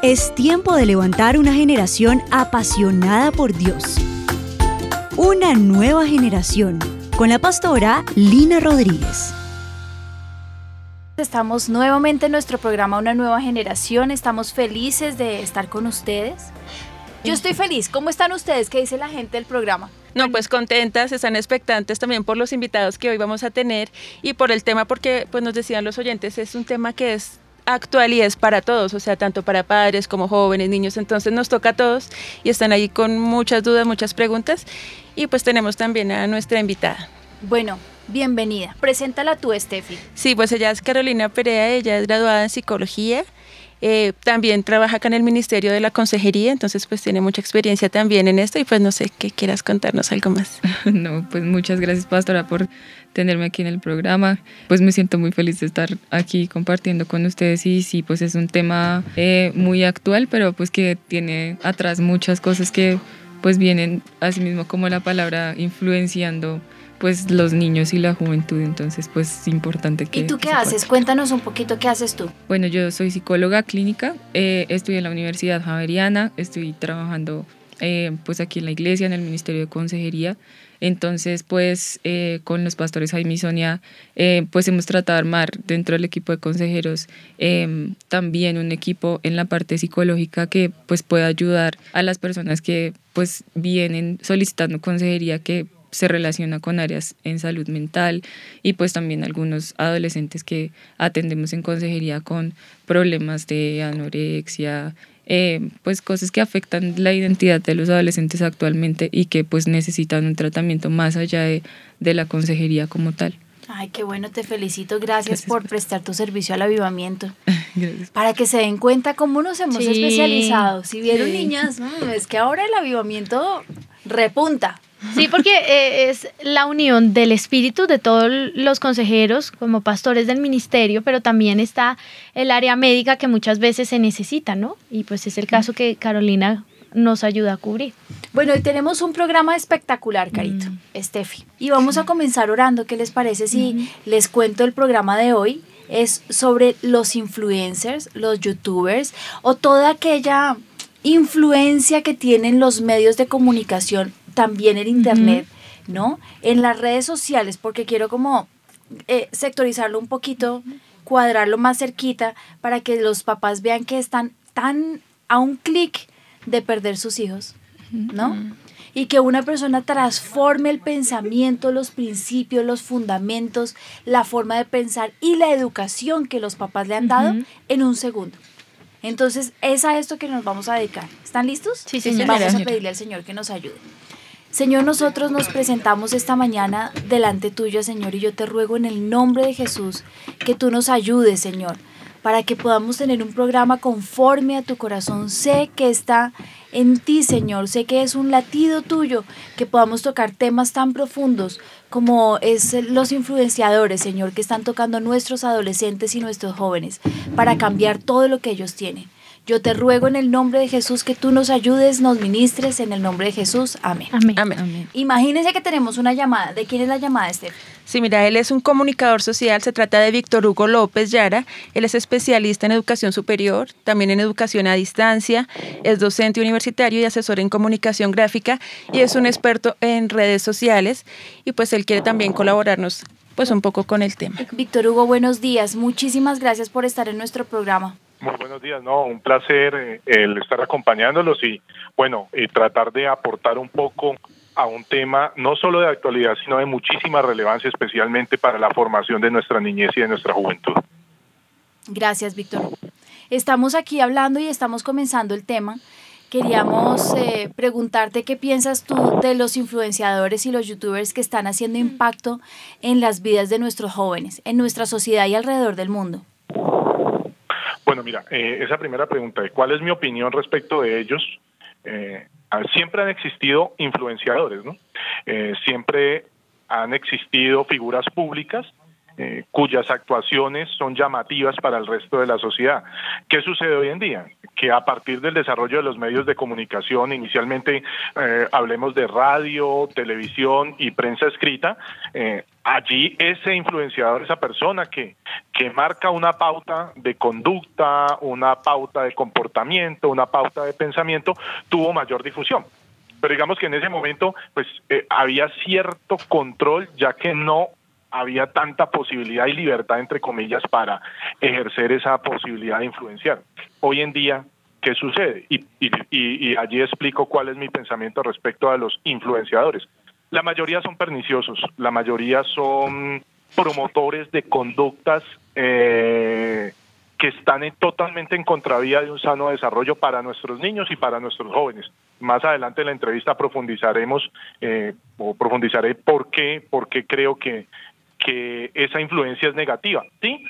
Es tiempo de levantar una generación apasionada por Dios. Una nueva generación con la pastora Lina Rodríguez. Estamos nuevamente en nuestro programa Una nueva generación. Estamos felices de estar con ustedes. Yo estoy feliz. ¿Cómo están ustedes? ¿Qué dice la gente del programa? No, pues contentas, están expectantes también por los invitados que hoy vamos a tener y por el tema, porque pues nos decían los oyentes, es un tema que es actual y es para todos, o sea, tanto para padres como jóvenes, niños, entonces nos toca a todos y están ahí con muchas dudas, muchas preguntas y pues tenemos también a nuestra invitada. Bueno, bienvenida. Preséntala tú, Steffi. Sí, pues ella es Carolina Perea, ella es graduada en psicología. Eh, también trabaja acá en el Ministerio de la Consejería, entonces pues tiene mucha experiencia también en esto y pues no sé qué quieras contarnos algo más. No, pues muchas gracias Pastora por tenerme aquí en el programa. Pues me siento muy feliz de estar aquí compartiendo con ustedes y sí, pues es un tema eh, muy actual, pero pues que tiene atrás muchas cosas que pues vienen así mismo como la palabra influenciando pues los niños y la juventud, entonces pues es importante que... ¿Y tú qué haces? Cuéntanos un poquito qué haces tú. Bueno, yo soy psicóloga clínica, eh, estudié en la Universidad Javeriana, estoy trabajando eh, pues aquí en la iglesia, en el Ministerio de Consejería, entonces pues eh, con los pastores Jaime y Sonia eh, pues hemos tratado de armar dentro del equipo de consejeros también un equipo en la parte psicológica que pues pueda ayudar a las personas que pues vienen solicitando consejería que se relaciona con áreas en salud mental y pues también algunos adolescentes que atendemos en consejería con problemas de anorexia, eh, pues cosas que afectan la identidad de los adolescentes actualmente y que pues necesitan un tratamiento más allá de, de la consejería como tal. Ay, qué bueno, te felicito. Gracias, por prestar tu servicio al avivamiento. Gracias. Para que se den cuenta cómo nos hemos especializado. Si vieron niñas, es que ahora el avivamiento repunta. Sí, porque eh, es la unión del espíritu de todos los consejeros como pastores del ministerio, pero también está el área médica que muchas veces se necesita, ¿no? Y pues es el caso que Carolina nos ayuda a cubrir. Bueno, hoy tenemos un programa espectacular, Carito, mm. Steffi. Y vamos a comenzar orando. ¿Qué les parece si les cuento el programa de hoy? Es sobre los influencers, los youtubers o toda aquella influencia que tienen los medios de comunicación también en Internet, ¿no? En las redes sociales, porque quiero como eh, sectorizarlo un poquito, cuadrarlo más cerquita, para que los papás vean que están tan a un clic de perder sus hijos, ¿no? Y que una persona transforme el pensamiento, los principios, los fundamentos, la forma de pensar y la educación que los papás le han dado en un segundo. Entonces, es a esto que nos vamos a dedicar. ¿Están listos? Sí, sí, Vamos a pedirle al Señor que nos ayude. Señor, nosotros nos presentamos esta mañana delante tuyo, Señor, y yo te ruego en el nombre de Jesús que tú nos ayudes, Señor, para que podamos tener un programa conforme a tu corazón. Sé que está en ti, Señor, sé que es un latido tuyo, que podamos tocar temas tan profundos como es los influenciadores, Señor, que están tocando nuestros adolescentes y nuestros jóvenes, para cambiar todo lo que ellos tienen. Yo te ruego en el nombre de Jesús que tú nos ayudes, nos ministres en el nombre de Jesús. Amén. Amén. Imagínense que tenemos una llamada. ¿De quién es la llamada, Esther? Sí, mira, él es un comunicador social. Se trata de Víctor Hugo López Yara. Él es especialista en educación superior, también en educación a distancia. Es docente universitario y asesor en comunicación gráfica y es un experto en redes sociales. Y pues él quiere también colaborarnos pues un poco con el tema. Víctor Hugo, buenos días. Muchísimas gracias por estar en nuestro programa. Muy buenos días, no, un placer eh, el estar acompañándolos y bueno, y tratar de aportar un poco a un tema no solo de actualidad, sino de muchísima relevancia, especialmente para la formación de nuestra niñez y de nuestra juventud. Gracias, Víctor. Estamos aquí hablando y estamos comenzando el tema. Queríamos eh, preguntarte qué piensas tú de los influenciadores y los youtubers que están haciendo impacto en las vidas de nuestros jóvenes, en nuestra sociedad y alrededor del mundo. Bueno, mira, eh, esa primera pregunta de cuál es mi opinión respecto de ellos. Eh, siempre han existido influenciadores, ¿no? Eh, siempre han existido figuras públicas eh, cuyas actuaciones son llamativas para el resto de la sociedad. ¿Qué sucede hoy en día? Que a partir del desarrollo de los medios de comunicación, inicialmente eh, hablemos de radio, televisión y prensa escrita, eh, allí ese influenciador, esa persona que, que marca una pauta de conducta, una pauta de comportamiento, una pauta de pensamiento, tuvo mayor difusión pero digamos que en ese momento pues había cierto control ya que no había tanta posibilidad y libertad, entre comillas, para ejercer esa posibilidad de influenciar. Hoy en día, ¿qué sucede? Y, y, allí explico cuál es mi pensamiento respecto a los influenciadores. La mayoría son perniciosos, la mayoría son promotores de conductas eh, que están totalmente en contravía de un sano desarrollo para nuestros niños y para nuestros jóvenes. Más adelante en la entrevista profundizaremos eh, o profundizaré por qué, por qué creo que que esa influencia es negativa. Sí,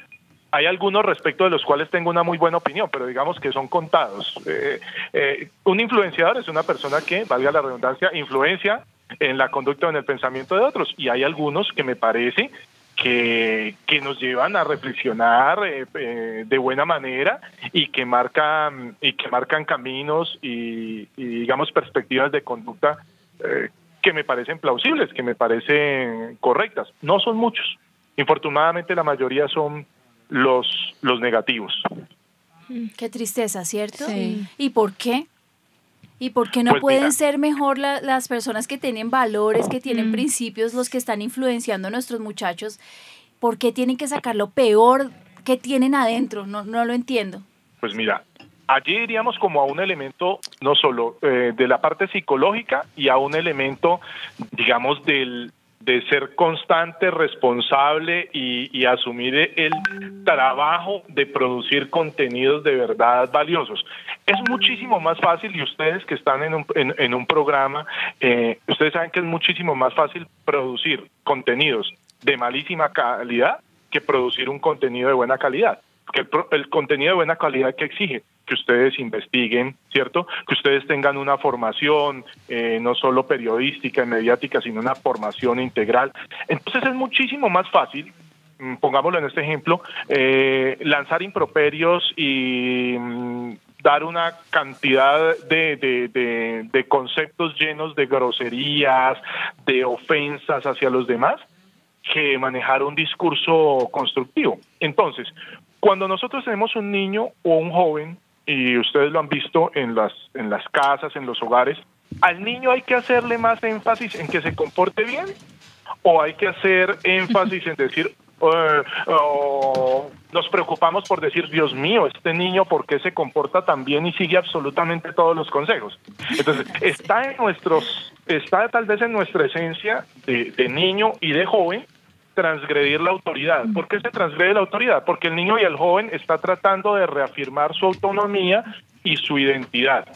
hay algunos respecto de los cuales tengo una muy buena opinión, pero digamos que son contados. Eh, eh, un influenciador es una persona que, valga la redundancia, influencia en la conducta o en el pensamiento de otros. Y hay algunos que me parece que, que nos llevan a reflexionar eh, de buena manera y que marcan, y que marcan caminos y, digamos, perspectivas de conducta que me parecen plausibles, que me parecen correctas. No son muchos. Infortunadamente la mayoría son los, los negativos. Qué tristeza, ¿cierto? ¿Y por qué? ¿Y por qué no pues pueden ser mejor las personas que tienen valores, que tienen mm. principios, los que están influenciando a nuestros muchachos? ¿Por qué tienen que sacar lo peor que tienen adentro? No, no lo entiendo. Pues mira, allí iríamos como a un elemento no solo eh, de la parte psicológica y a un elemento, digamos, del, de ser constante, responsable y, asumir el trabajo de producir contenidos de verdad valiosos. Es muchísimo más fácil, y ustedes que están en un, en, un programa, eh, ustedes saben que es muchísimo más fácil producir contenidos de malísima calidad que producir un contenido de buena calidad. Porque el, contenido de buena calidad que exige que ustedes investiguen, ¿cierto? Que ustedes tengan una formación, eh, no solo periodística y mediática, sino una formación integral. Entonces es muchísimo más fácil mm, pongámoslo en este ejemplo, eh, lanzar improperios y mm, dar una cantidad de, conceptos llenos de groserías, de ofensas hacia los demás, que manejar un discurso constructivo. Entonces, cuando nosotros tenemos un niño o un joven y ustedes lo han visto en las, en las casas, en los hogares, ¿al niño hay que hacerle más énfasis en que se comporte bien? ¿O hay que hacer énfasis en decir, eh, nos preocupamos por decir, Dios mío, este niño, ¿por qué se comporta tan bien y sigue absolutamente todos los consejos? Entonces, está en nuestros, está tal vez en nuestra esencia de, de niño y de joven transgredir la autoridad. ¿Por qué se transgrede la autoridad? Porque el niño y el joven está tratando de reafirmar su autonomía y su identidad.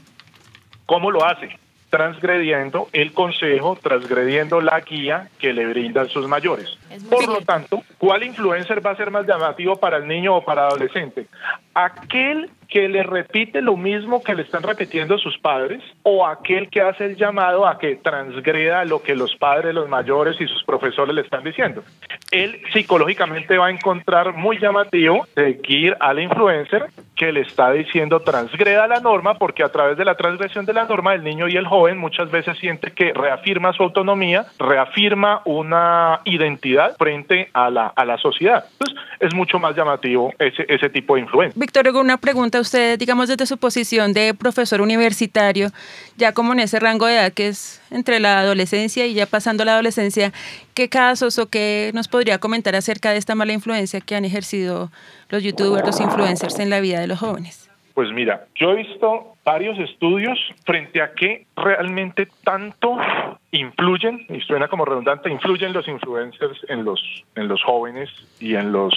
¿Cómo lo hace? Transgrediendo el consejo, transgrediendo la guía que le brindan sus mayores. Por lo tanto, ¿cuál influencer va a ser más llamativo para el niño o para el adolescente? Aquel que le repite lo mismo que le están repitiendo sus padres o aquel que hace el llamado a que transgreda lo que los padres, los mayores y sus profesores le están diciendo. Él psicológicamente va a encontrar muy llamativo seguir al influencer que le está diciendo transgreda la norma porque a través de la transgresión de la norma el niño y el joven muchas veces siente que reafirma su autonomía, reafirma una identidad frente a la, a la sociedad. Entonces es mucho más llamativo ese, ese tipo de influencia. Víctor, una pregunta usted, digamos, desde su posición de profesor universitario, ya como en ese rango de edad que es entre la adolescencia y ya pasando la adolescencia, ¿qué casos o qué nos podría comentar acerca de esta mala influencia que han ejercido los youtubers, los influencers en la vida de los jóvenes? Pues mira, yo he visto varios estudios frente a qué realmente tanto influyen, y suena como redundante, influyen los influencers en los, en los jóvenes y en los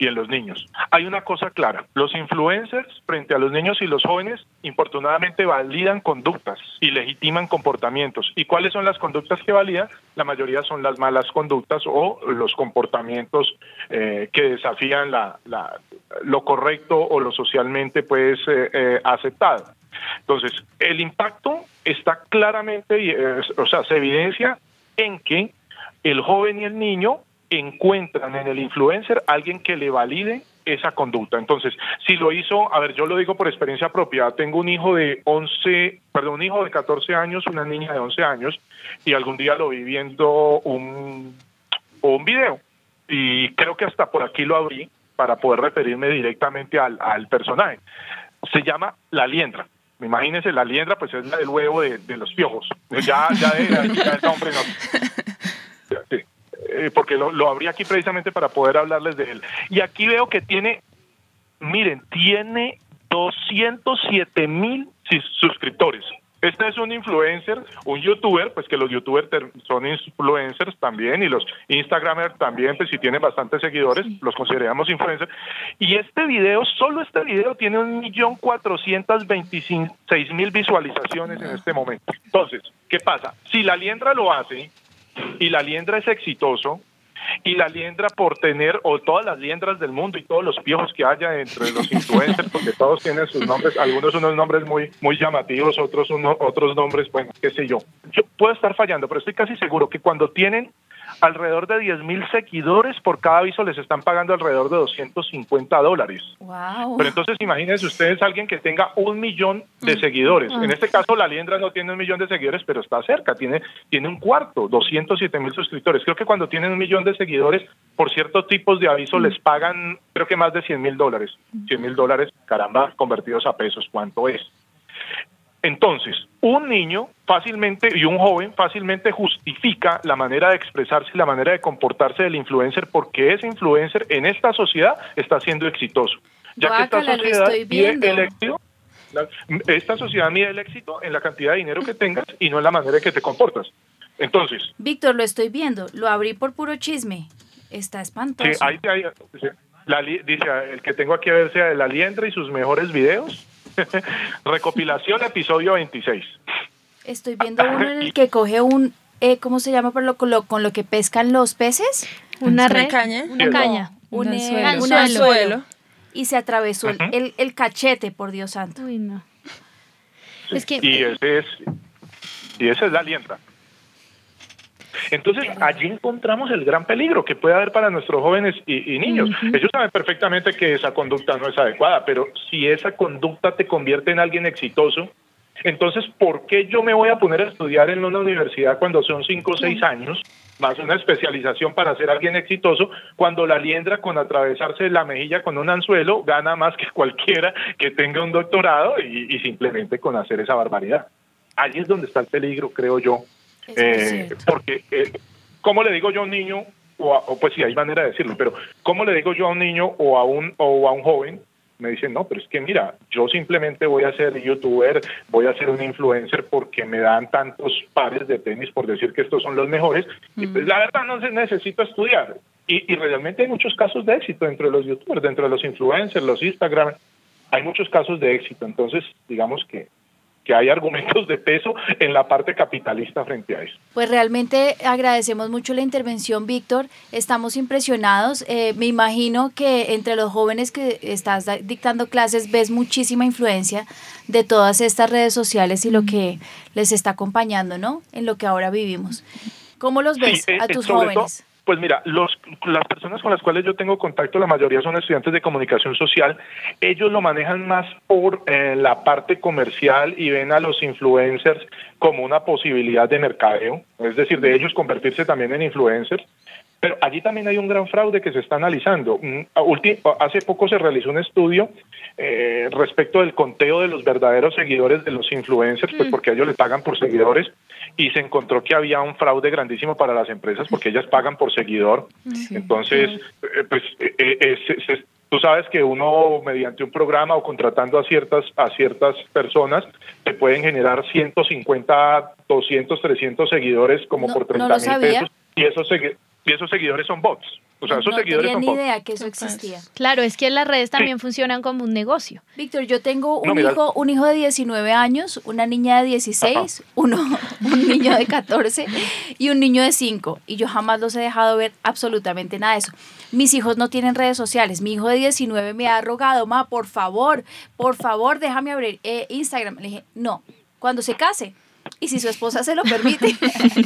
y en los niños. Hay una cosa clara, los influencers frente a los niños y los jóvenes infortunadamente validan conductas y legitiman comportamientos. ¿Y cuáles son las conductas que validan? La mayoría son las malas conductas o los comportamientos eh, que desafían la, lo correcto o lo socialmente pues eh, eh, aceptado. Entonces, el impacto está claramente, o sea, se evidencia en que el joven y el niño encuentran en el influencer alguien que le valide esa conducta. Entonces, si lo hizo, a ver, yo lo digo por experiencia propia, tengo un hijo de 11, perdón, un hijo de 14 años, una niña de 11 años, y algún día lo vi viendo un, un video, y creo que hasta por aquí lo abrí para poder referirme directamente al, al personaje. Se llama La Liendra. Imagínense, la liendra pues es la del huevo de, de los piojos. Ya, ya, de, ya el nombre no. Sí. Eh, porque lo, lo abrí aquí precisamente para poder hablarles de él. Y aquí veo que tiene, miren, tiene 207 mil suscriptores. Este es un influencer, un youtuber, pues que los youtubers son influencers también y los instagramers también, pues si tienen bastantes seguidores, los consideramos influencers. Y este video, solo este video tiene un millón cuatrocientos veintiséis mil visualizaciones en este momento. Entonces, ¿qué pasa? Si la liendra lo hace y la liendra es exitoso, y la liendra por tener, o todas las liendras del mundo y todos los piojos que haya entre los influencers, porque todos tienen sus nombres, algunos unos nombres muy, muy llamativos, otros uno, otros nombres, bueno, qué sé yo. Yo puedo estar fallando, pero estoy casi seguro que cuando tienen alrededor de 10 mil seguidores por cada aviso les están pagando alrededor de 250 dólares. Wow. Pero entonces imagínense ustedes alguien que tenga un millón de seguidores. En este caso la liendra no tiene un millón de seguidores, pero está cerca, tiene, tiene un cuarto, 207 mil suscriptores. Creo que cuando tienen un millón de seguidores, por ciertos tipos de avisos les pagan creo que más de 100 mil dólares. 100 mil dólares, caramba, convertidos a pesos, ¿cuánto es? Entonces, un niño fácilmente y un joven fácilmente justifica la manera de expresarse y la manera de comportarse del influencer porque ese influencer en esta sociedad está siendo exitoso. Ya que esta Guácala, sociedad mide el éxito, esta sociedad mide el éxito en la cantidad de dinero que tengas y no en la manera en que te comportas. Entonces, Víctor, lo estoy viendo. Lo abrí por puro chisme. Está espantoso. Sí. La dice, el que tengo aquí a ver sea de la liendra y sus mejores videos. Recopilación, episodio 26. Estoy viendo uno en el que coge un, eh, ¿cómo se llama? Por lo, con, lo, con lo que pescan los peces. Una ¿Una red, caña? una caña. Un, Un anzuelo. un Anzuelo. anzuelo. Y se atravesó el- el, el cachete, por Dios santo. Uy, no. Es que Y ese es, y esa es la liendra. Entonces, allí encontramos el gran peligro que puede haber para nuestros jóvenes y, y niños. Ellos saben perfectamente que esa conducta no es adecuada, pero si esa conducta te convierte en alguien exitoso, entonces, ¿por qué yo me voy a poner a estudiar en una universidad cuando son cinco o seis años, más una especialización para ser alguien exitoso, cuando la liendra con atravesarse la mejilla con un anzuelo gana más que cualquiera que tenga un doctorado y, y simplemente con hacer esa barbaridad? Allí es donde está el peligro, creo yo, eh, porque, eh, ¿cómo le digo yo a un niño, o, a- o pues sí, hay manera de decirlo, pero ¿cómo le digo yo a un niño o a un, o a un joven? Me dicen, no, pero es que mira, yo simplemente voy a ser youtuber, voy a ser un influencer porque me dan tantos pares de tenis por decir que estos son los mejores. Y pues la verdad no se necesito estudiar. Y, y realmente hay muchos casos de éxito dentro de los youtubers, dentro de los influencers, los Instagram. Hay muchos casos de éxito. Entonces, digamos que, que hay argumentos de peso en la parte capitalista frente a eso. Pues realmente agradecemos mucho la intervención, Víctor. Estamos impresionados. Eh, me imagino que entre los jóvenes que estás dictando clases ves muchísima influencia de todas estas redes sociales y lo que les está acompañando, ¿no? En lo que ahora vivimos. ¿Cómo los ves Sí, a eh, tus jóvenes? todo, pues mira, los, las personas con las cuales yo tengo contacto, la mayoría son estudiantes de comunicación social. Ellos lo manejan más por eh, la parte comercial y ven a los influencers como una posibilidad de mercadeo, es decir, de ellos convertirse también en influencers. Pero allí también hay un gran fraude que se está analizando. Mm, Hace poco se realizó un estudio eh, respecto del conteo de los verdaderos seguidores de los influencers, pues porque ellos les pagan por seguidores, y se encontró que había un fraude grandísimo para las empresas porque ellas pagan por seguidor. Entonces, eh, pues eh, eh, se- se- tú sabes que uno mediante un programa o contratando a ciertas a ciertas personas te pueden generar 150, 200, 300 seguidores como No- por no 30 lo mil sabía. pesos y esos y esos seguidores son bots. O sea, esos no seguidores tenía son ni bots. idea que eso existía. claro, es que las redes también funcionan como un negocio. Víctor, yo tengo un No, mira. hijo, un hijo de 19 años, una niña de 16, uno, un niño de 14 y un niño de 5. Y yo jamás los he dejado ver absolutamente nada de eso. Mis hijos no tienen redes sociales. Mi hijo de 19 me ha rogado, ma, por favor, por favor, déjame abrir eh, Instagram. Le dije, no, cuando se case. Y si su esposa se lo permite.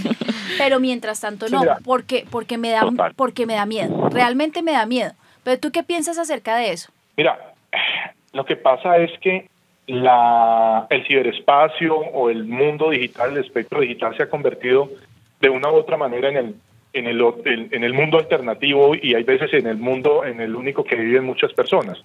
pero mientras tanto no, porque, porque, me da, porque me da miedo, realmente me da miedo. Pero tú qué piensas acerca de eso? Mira, lo que pasa es que la, el ciberespacio o el mundo digital, el espectro digital se ha convertido de una u otra manera en el, en el, en el mundo alternativo y hay veces en el mundo en el único que viven muchas personas.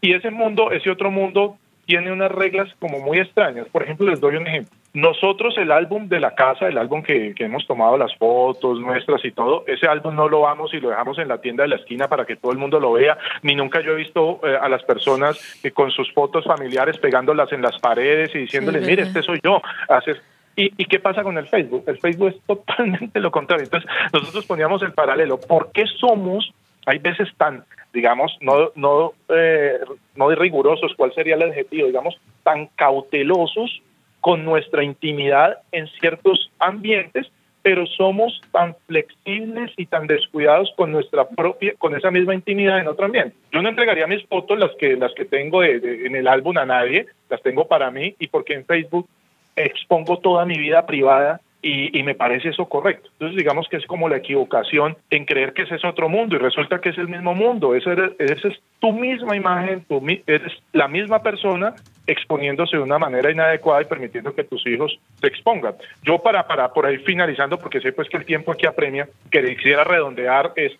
Y ese mundo, ese otro mundo, tiene unas reglas como muy extrañas. Por ejemplo, les doy un ejemplo. Nosotros el álbum de la casa, el álbum que, hemos tomado las fotos nuestras y todo, ese álbum no lo vamos y lo dejamos en la tienda de la esquina para que todo el mundo lo vea, ni nunca yo he visto eh, a las personas con sus fotos familiares pegándolas en las paredes y diciéndoles, mire, este soy yo. Haces, ¿Y, ¿Y, qué pasa con el Facebook? El Facebook es totalmente lo contrario. Entonces, nosotros poníamos el paralelo. ¿Por qué somos, hay veces tan, digamos, no, no, eh, no rigurosos, cuál sería el adjetivo, digamos, tan cautelosos con nuestra intimidad en ciertos ambientes, pero somos tan flexibles y tan descuidados con nuestra propia, con esa misma intimidad en otro ambiente. Yo no entregaría mis fotos, las que, las que tengo en el álbum a nadie, las tengo para mí y porque en Facebook expongo toda mi vida privada y, me parece eso correcto. Entonces digamos que es como la equivocación en creer que ese es otro mundo y resulta que es el mismo mundo. Esa es, es tu misma imagen, tu, eres la misma persona exponiéndose de una manera inadecuada y permitiendo que tus hijos se expongan. Yo para, para por ahí finalizando, porque sé pues que el tiempo aquí apremia, que quisiera redondear es,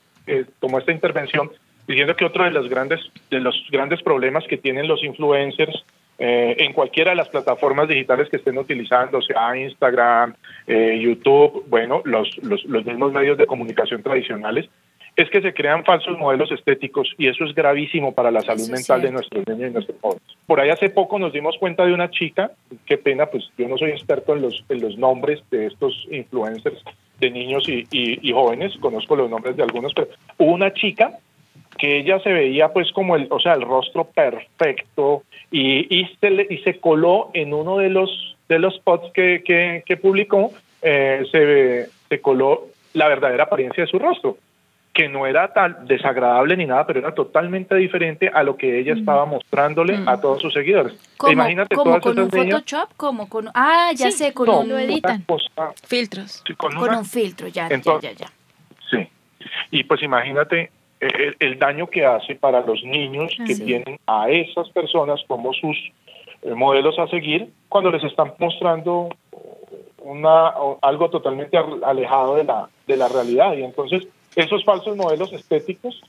como esta intervención diciendo que otro de los grandes de los grandes problemas que tienen los influencers eh, en cualquiera de las plataformas digitales que estén utilizando, sea Instagram, eh, YouTube, bueno, los, los, los, mismos medios de comunicación tradicionales, es que se crean falsos modelos estéticos y eso es gravísimo para la salud mental de nuestros niños y nuestros jóvenes. Por ahí hace poco nos dimos cuenta de una chica, qué pena, pues yo no soy experto en los, en los nombres de estos influencers de niños y, y, y jóvenes, conozco los nombres de algunos, pero hubo una chica que ella se veía pues como el, o sea, el rostro perfecto y, y, se, y se coló en uno de los, de los spots que, que, publicó, eh, se, se coló la verdadera apariencia de su rostro, que no era tan desagradable ni nada, pero era totalmente diferente a lo que ella mm. estaba mostrándole a mm. todos sus seguidores. Imagínate ¿cómo con un Photoshop? como con Ah, ya sé, con un... Lo editan. Filtros. con, un filtro, ya, ya, ya, ya. Sí. Y pues imagínate el, daño que hace para los niños que tienen a esas personas como sus eh, modelos a seguir cuando les están mostrando una algo totalmente alejado de la de la realidad. Y entonces esos falsos modelos estéticos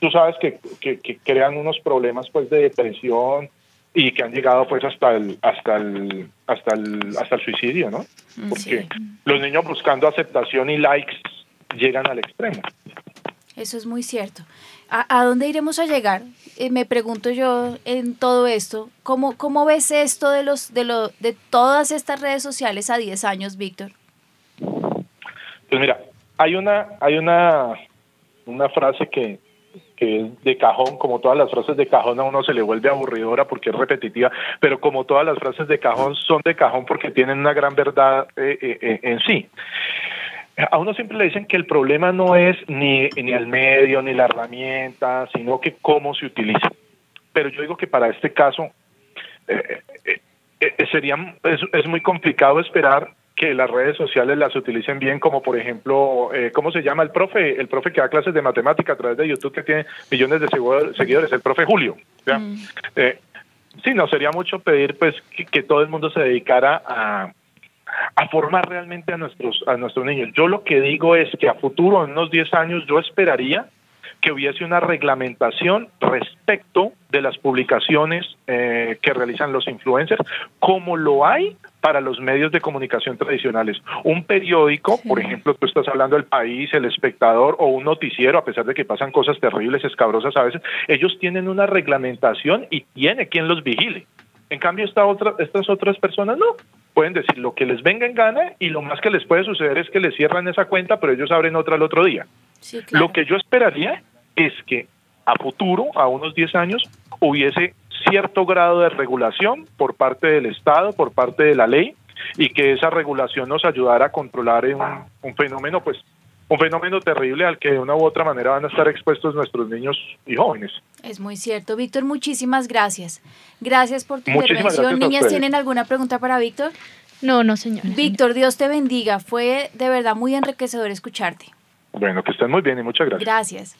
tú sabes que, que, crean unos problemas pues de depresión y que han llegado pues hasta el hasta el hasta el hasta el suicidio no porque los niños buscando aceptación y likes llegan al extremo eso es muy cierto. ¿A, dónde iremos a llegar? Eh, me pregunto yo en todo esto. ¿Cómo, cómo ves esto de, los, de, lo, de todas estas redes sociales a 10 años, Víctor? Pues mira, hay una, hay una, una frase que, que es de cajón, como todas las frases de cajón a uno se le vuelve aburridora porque es repetitiva, pero como todas las frases de cajón son de cajón porque tienen una gran verdad eh, eh, en sí a uno siempre le dicen que el problema no es ni, ni el medio ni la herramienta, sino que cómo se utiliza. Pero yo digo que para este caso eh, eh, eh, sería es, es, muy complicado esperar que las redes sociales las utilicen bien, como por ejemplo, ¿cómo se llama el profe? El profe que da clases de matemática a través de YouTube que tiene millones de seguidores, el profe Julio. Mm. sí, no sería mucho pedir pues que todo el mundo se dedicara a a formar realmente a nuestros, a nuestros niños. Yo lo que digo es que a futuro, en unos 10 años, yo esperaría que hubiese una reglamentación respecto de las publicaciones eh, que realizan los influencers, como lo hay para los medios de comunicación tradicionales. Un periódico, por ejemplo, tú estás hablando del país, el espectador o un noticiero, a pesar de que pasan cosas terribles, escabrosas a veces, ellos tienen una reglamentación y tiene quien los vigile. En cambio, esta otra, estas otras personas no pueden decir lo que les venga en gana y lo más que les puede suceder es que les cierran esa cuenta, pero ellos abren otra el otro día. Lo que yo esperaría es que a futuro, a unos 10 años, hubiese cierto grado de regulación por parte del Estado, por parte de la ley, y que esa regulación nos ayudara a controlar un, un fenómeno pues un fenómeno terrible al que de una u otra manera van a estar expuestos nuestros niños y jóvenes. Es muy cierto. Víctor, muchísimas gracias. Gracias por tu intervención. ¿Niñas tienen alguna pregunta para Víctor? No, no, señora. Víctor, Dios te bendiga. Fue de verdad muy enriquecedor escucharte. Bueno, que estén muy bien y muchas gracias. Gracias.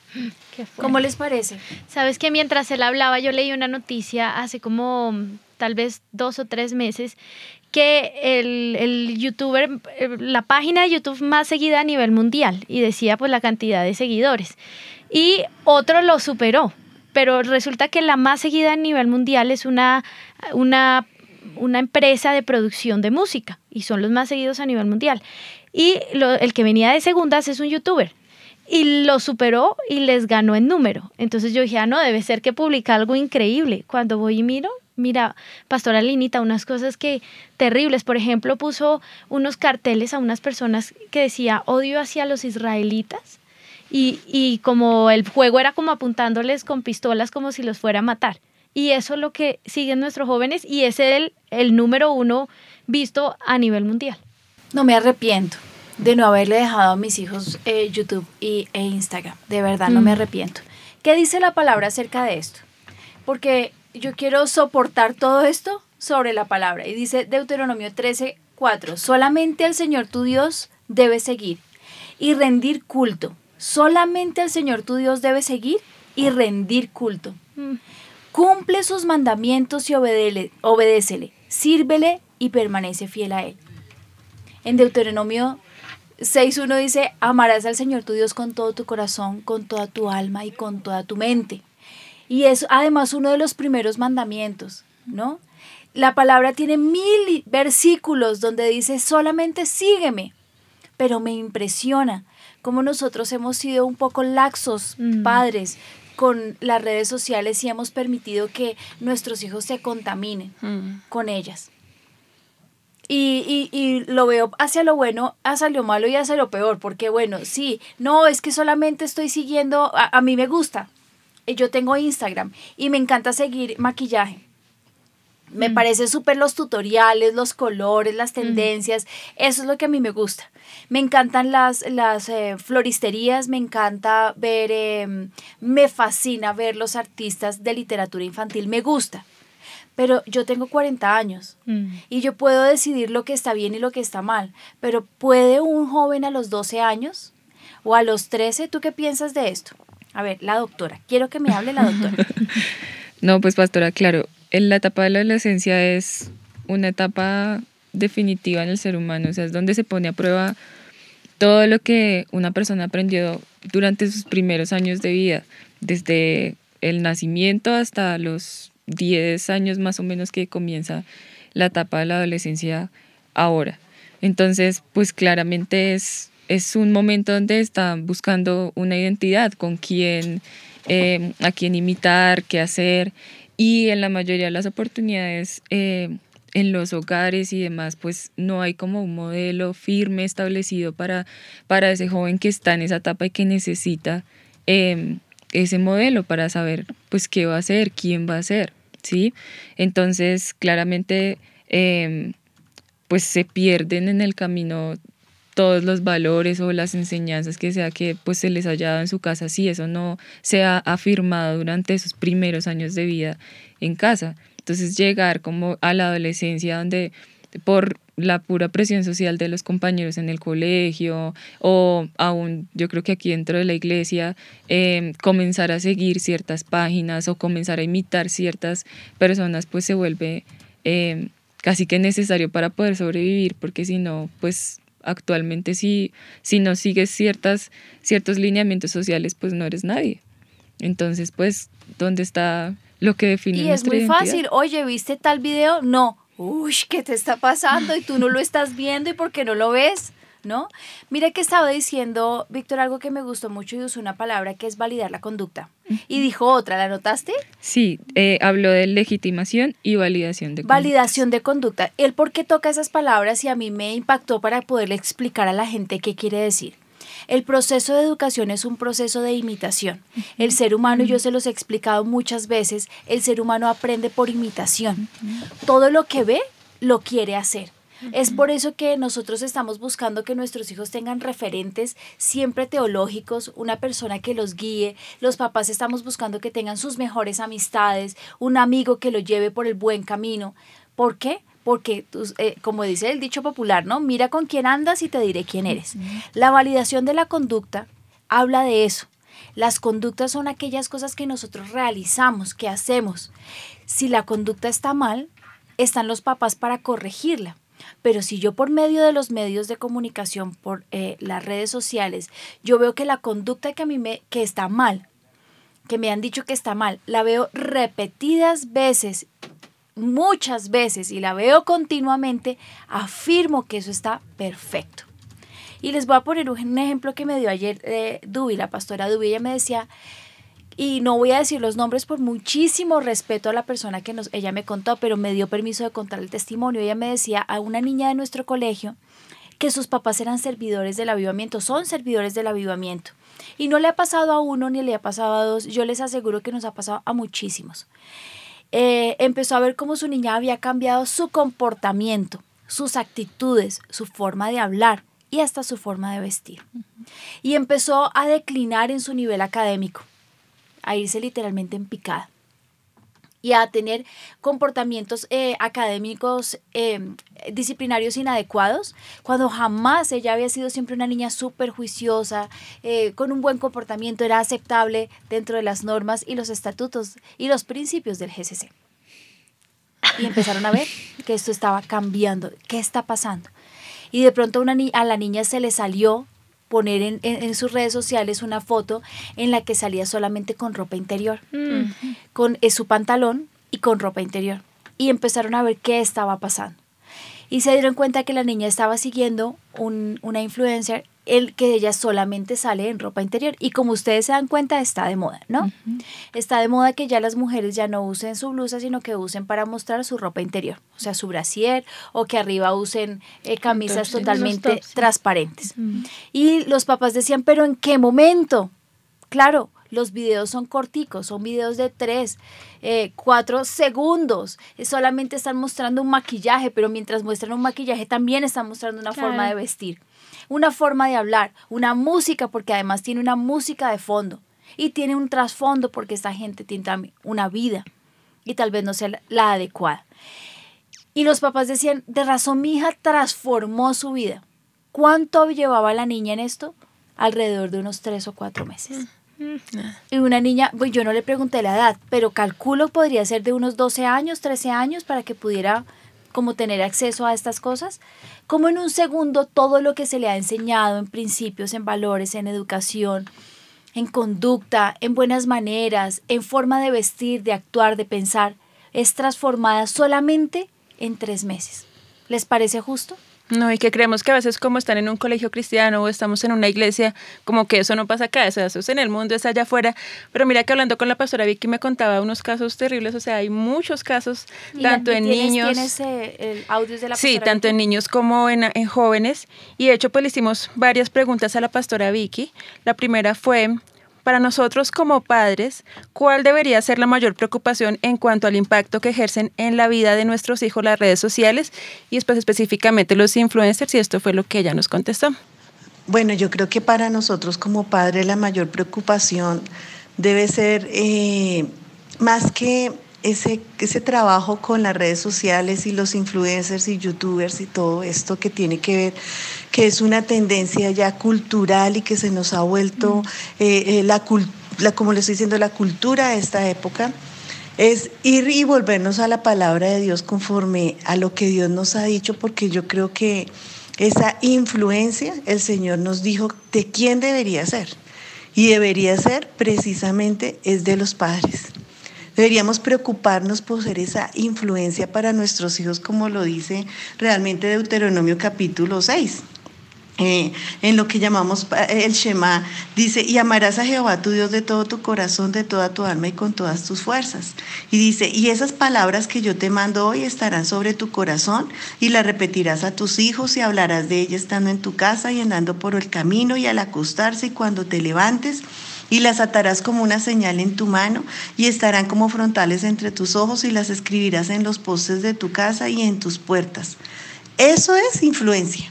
Qué. ¿Cómo les parece? Sabes que mientras él hablaba, yo leí una noticia hace como mm, tal vez dos o tres meses que el, el youtuber, eh, la página de YouTube más seguida a nivel mundial y decía pues la cantidad de seguidores. Y otro lo superó, pero resulta que la más seguida a nivel mundial es una, una, una empresa de producción de música y son los más seguidos a nivel mundial. Y lo- el que venía de segundas es un youtuber y lo superó y les ganó en número. Entonces yo dije, ah, no, debe ser que publica algo increíble. Cuando voy y miro, mira, Pastora Linita, unas cosas que terribles. Por ejemplo, puso unos carteles a unas personas que decía odio hacia los israelitas. Y, y como el juego era como apuntándoles con pistolas como si los fuera a matar. Y eso es lo que siguen nuestros jóvenes y es el, el número uno visto a nivel mundial. No me arrepiento de no haberle dejado a mis hijos eh, YouTube y, e Instagram. De verdad, no me Mm. arrepiento. ¿Qué dice la palabra acerca de esto? Porque yo quiero soportar todo esto sobre la palabra. Y dice Deuteronomio 13, 4, solamente al Señor tu Dios debes seguir y rendir culto. Solamente al Señor tu Dios debes seguir y rendir culto. Mm. Cumple sus mandamientos y obedele- obedécele, sírvele y permanece fiel a él. En Deuteronomio 6.1 dice, amarás al Señor tu Dios con todo tu corazón, con toda tu alma y con toda tu mente. Y es además uno de los primeros mandamientos, ¿no? La palabra tiene mil versículos donde dice, solamente sígueme. Pero me impresiona cómo nosotros hemos sido un poco laxos, Mm. padres, con las redes sociales y hemos permitido que nuestros hijos se contaminen Mm. con ellas. Y, y, y lo veo hacia lo bueno, hacia lo malo y hacia lo peor, porque bueno, sí, no, es que solamente estoy siguiendo, a, a mí me gusta, yo tengo Instagram y me encanta seguir maquillaje. Me parece súper los tutoriales, los colores, las tendencias, eso es lo que a mí me gusta. Me encantan las, las eh, floristerías, me encanta ver, eh, me fascina ver los artistas de literatura infantil, me gusta. Pero yo tengo 40 años Mm. y yo puedo decidir lo que está bien y lo que está mal, pero ¿puede un joven a los 12 años o a los 13? ¿Tú qué piensas de esto? A ver, la doctora, quiero que me hable la doctora. No, pues pastora, claro, la etapa de la adolescencia es una etapa definitiva en el ser humano, o sea, es donde se pone a prueba todo lo que una persona aprendió durante sus primeros años de vida, desde el nacimiento hasta los 10 años más o menos que comienza la etapa de la adolescencia ahora. Entonces, pues claramente es, es un momento donde están buscando una identidad, con quién, eh, a quién imitar, qué hacer. Y en la mayoría de las oportunidades, eh, en los hogares y demás, pues no hay como un modelo firme establecido para, para ese joven que está en esa etapa y que necesita eh, ese modelo para saber pues qué va a hacer, quién va a ser, ¿sí? Entonces, claramente, pues se pierden en el camino todos los valores o las enseñanzas que sea que pues se les haya dado en su casa si eso no se ha afirmado durante esos primeros años de vida en casa. Entonces llegar como a la adolescencia donde por la pura presión social de los compañeros en el colegio o aún yo creo que aquí dentro de la iglesia eh, comenzar a seguir ciertas páginas o comenzar a imitar ciertas personas pues se vuelve eh, casi que necesario para poder sobrevivir porque si no pues actualmente si, si no sigues ciertas, ciertos lineamientos sociales, pues no eres nadie. Entonces, pues, ¿dónde está lo que define Y es muy identidad? fácil, oye, ¿viste tal video? No. Uy, ¿qué te está pasando? Y tú no lo estás viendo y por qué no lo ves, ¿no? Mira que estaba diciendo, Víctor, algo que me gustó mucho y usó una palabra que es validar la conducta. Y dijo otra, ¿la notaste? Sí, eh, habló de legitimación y validación de conductas. Validación de conducta. Él por qué toca esas palabras y a mí me impactó para poderle explicar a la gente qué quiere decir. El proceso de educación es un proceso de imitación. El ser humano, y yo se los he explicado muchas veces, el ser humano aprende por imitación. Todo lo que ve, lo quiere hacer. Es por eso que nosotros estamos buscando que nuestros hijos tengan referentes siempre teológicos, una persona que los guíe. Los papás estamos buscando que tengan sus mejores amistades, un amigo que lo lleve por el buen camino. ¿Por qué? porque, eh, como dice el dicho popular, ¿no? Mira con quién andas y te diré quién eres. La validación de la conducta habla de eso. Las conductas son aquellas cosas que nosotros realizamos, que hacemos. Si la conducta está mal, están los papás para corregirla. Pero si yo por medio de los medios de comunicación, por eh, las redes sociales, yo veo que la conducta que a mí me, que está mal, que me han dicho que está mal, la veo repetidas veces, muchas veces, y la veo continuamente, afirmo que eso está perfecto. Y les voy a poner un ejemplo que me dio ayer eh, la pastora Dubi, ella me decía, y no voy a decir los nombres por muchísimo respeto a la persona que nos, ella me contó, pero me dio permiso de contar el testimonio. Ella me decía a una niña de nuestro colegio que sus papás eran servidores del avivamiento, son servidores del avivamiento. Y no le ha pasado a uno ni le ha pasado a dos, yo les aseguro que nos ha pasado a muchísimos. Eh, empezó a ver cómo su niña había cambiado su comportamiento, sus actitudes, su forma de hablar y hasta su forma de vestir. Y empezó a declinar en su nivel académico a irse literalmente en picada y a tener comportamientos eh, académicos em, disciplinarios inadecuados, cuando jamás ella había sido siempre una niña súper juiciosa, eh, con un buen comportamiento, era aceptable dentro de las normas y los estatutos y los principios del GCC. Y empezaron a ver que esto estaba cambiando, qué está pasando. Y de pronto a la niña se le salió poner en, en, sus redes sociales una foto en la que salía solamente con ropa interior, mm. con eh, su pantalón y con ropa interior. Y empezaron a ver qué estaba pasando. Y se dieron cuenta que la niña estaba siguiendo un, una influencer el que ella solamente sale en ropa interior. Y como ustedes se dan cuenta, está de moda, ¿no? Está de moda que ya las mujeres ya no usen su blusa, sino que usen para mostrar su ropa interior, o sea, su brasier, o que arriba usen eh, camisas totalmente transparentes. Y los papás decían, pero ¿en qué momento? Claro, los videos son corticos, son videos de tres, eh, cuatro segundos. Solamente están mostrando un maquillaje, pero mientras muestran un maquillaje también están mostrando una forma de vestir una forma de hablar, una música, porque además tiene una música de fondo y tiene un trasfondo porque esta gente tiene una vida y tal vez no sea la adecuada. Y los papás decían, de razón mi hija transformó su vida. ¿Cuánto llevaba la niña en esto? Alrededor de unos tres o cuatro meses. Mm. Y una niña, pues yo no le pregunté la edad, pero calculo podría ser de unos 12 años, 13 años para que pudiera como tener acceso a estas cosas, como en un segundo todo lo que se le ha enseñado en principios, en valores, en educación, en conducta, en buenas maneras, en forma de vestir, de actuar, de pensar, es transformada solamente en tres meses. ¿Les parece justo? No, y que creemos que a veces como están en un colegio cristiano o estamos en una iglesia, como que eso no pasa acá, eso es en el mundo, es allá afuera. Pero mira que hablando con la pastora Vicky me contaba unos casos terribles, o sea, hay muchos casos, tanto en niños... ¿Tienes eh, el audio de la Sí, tanto en niños como en, en jóvenes. Y de hecho, pues le hicimos varias preguntas a la pastora Vicky. La primera fue, para nosotros como padres, ¿cuál debería ser la mayor preocupación en cuanto al impacto que ejercen en la vida de nuestros hijos las redes sociales y después específicamente los influencers? Y esto fue lo que ella nos contestó. Bueno, yo creo que para nosotros como padres la mayor preocupación debe ser eh, más que ese, ese trabajo con las redes sociales y los influencers y youtubers y todo esto que tiene que ver, que es una tendencia ya cultural y que se nos ha vuelto, eh, eh, la, la, como le estoy diciendo, la cultura de esta época, es ir y volvernos a la palabra de Dios conforme a lo que Dios nos ha dicho, porque yo creo que esa influencia el Señor nos dijo de quién debería ser. Y debería ser precisamente es de los padres. Deberíamos preocuparnos por ser esa influencia para nuestros hijos, como lo dice realmente Deuteronomio capítulo 6. Eh, en lo que llamamos eh, el Shema, dice, y amarás a Jehová tu Dios de todo tu corazón, de toda tu alma y con todas tus fuerzas. Y dice, y esas palabras que yo te mando hoy estarán sobre tu corazón y las repetirás a tus hijos y hablarás de ellas estando en tu casa y andando por el camino y al acostarse y cuando te levantes y las atarás como una señal en tu mano y estarán como frontales entre tus ojos y las escribirás en los postes de tu casa y en tus puertas. Eso es influencia.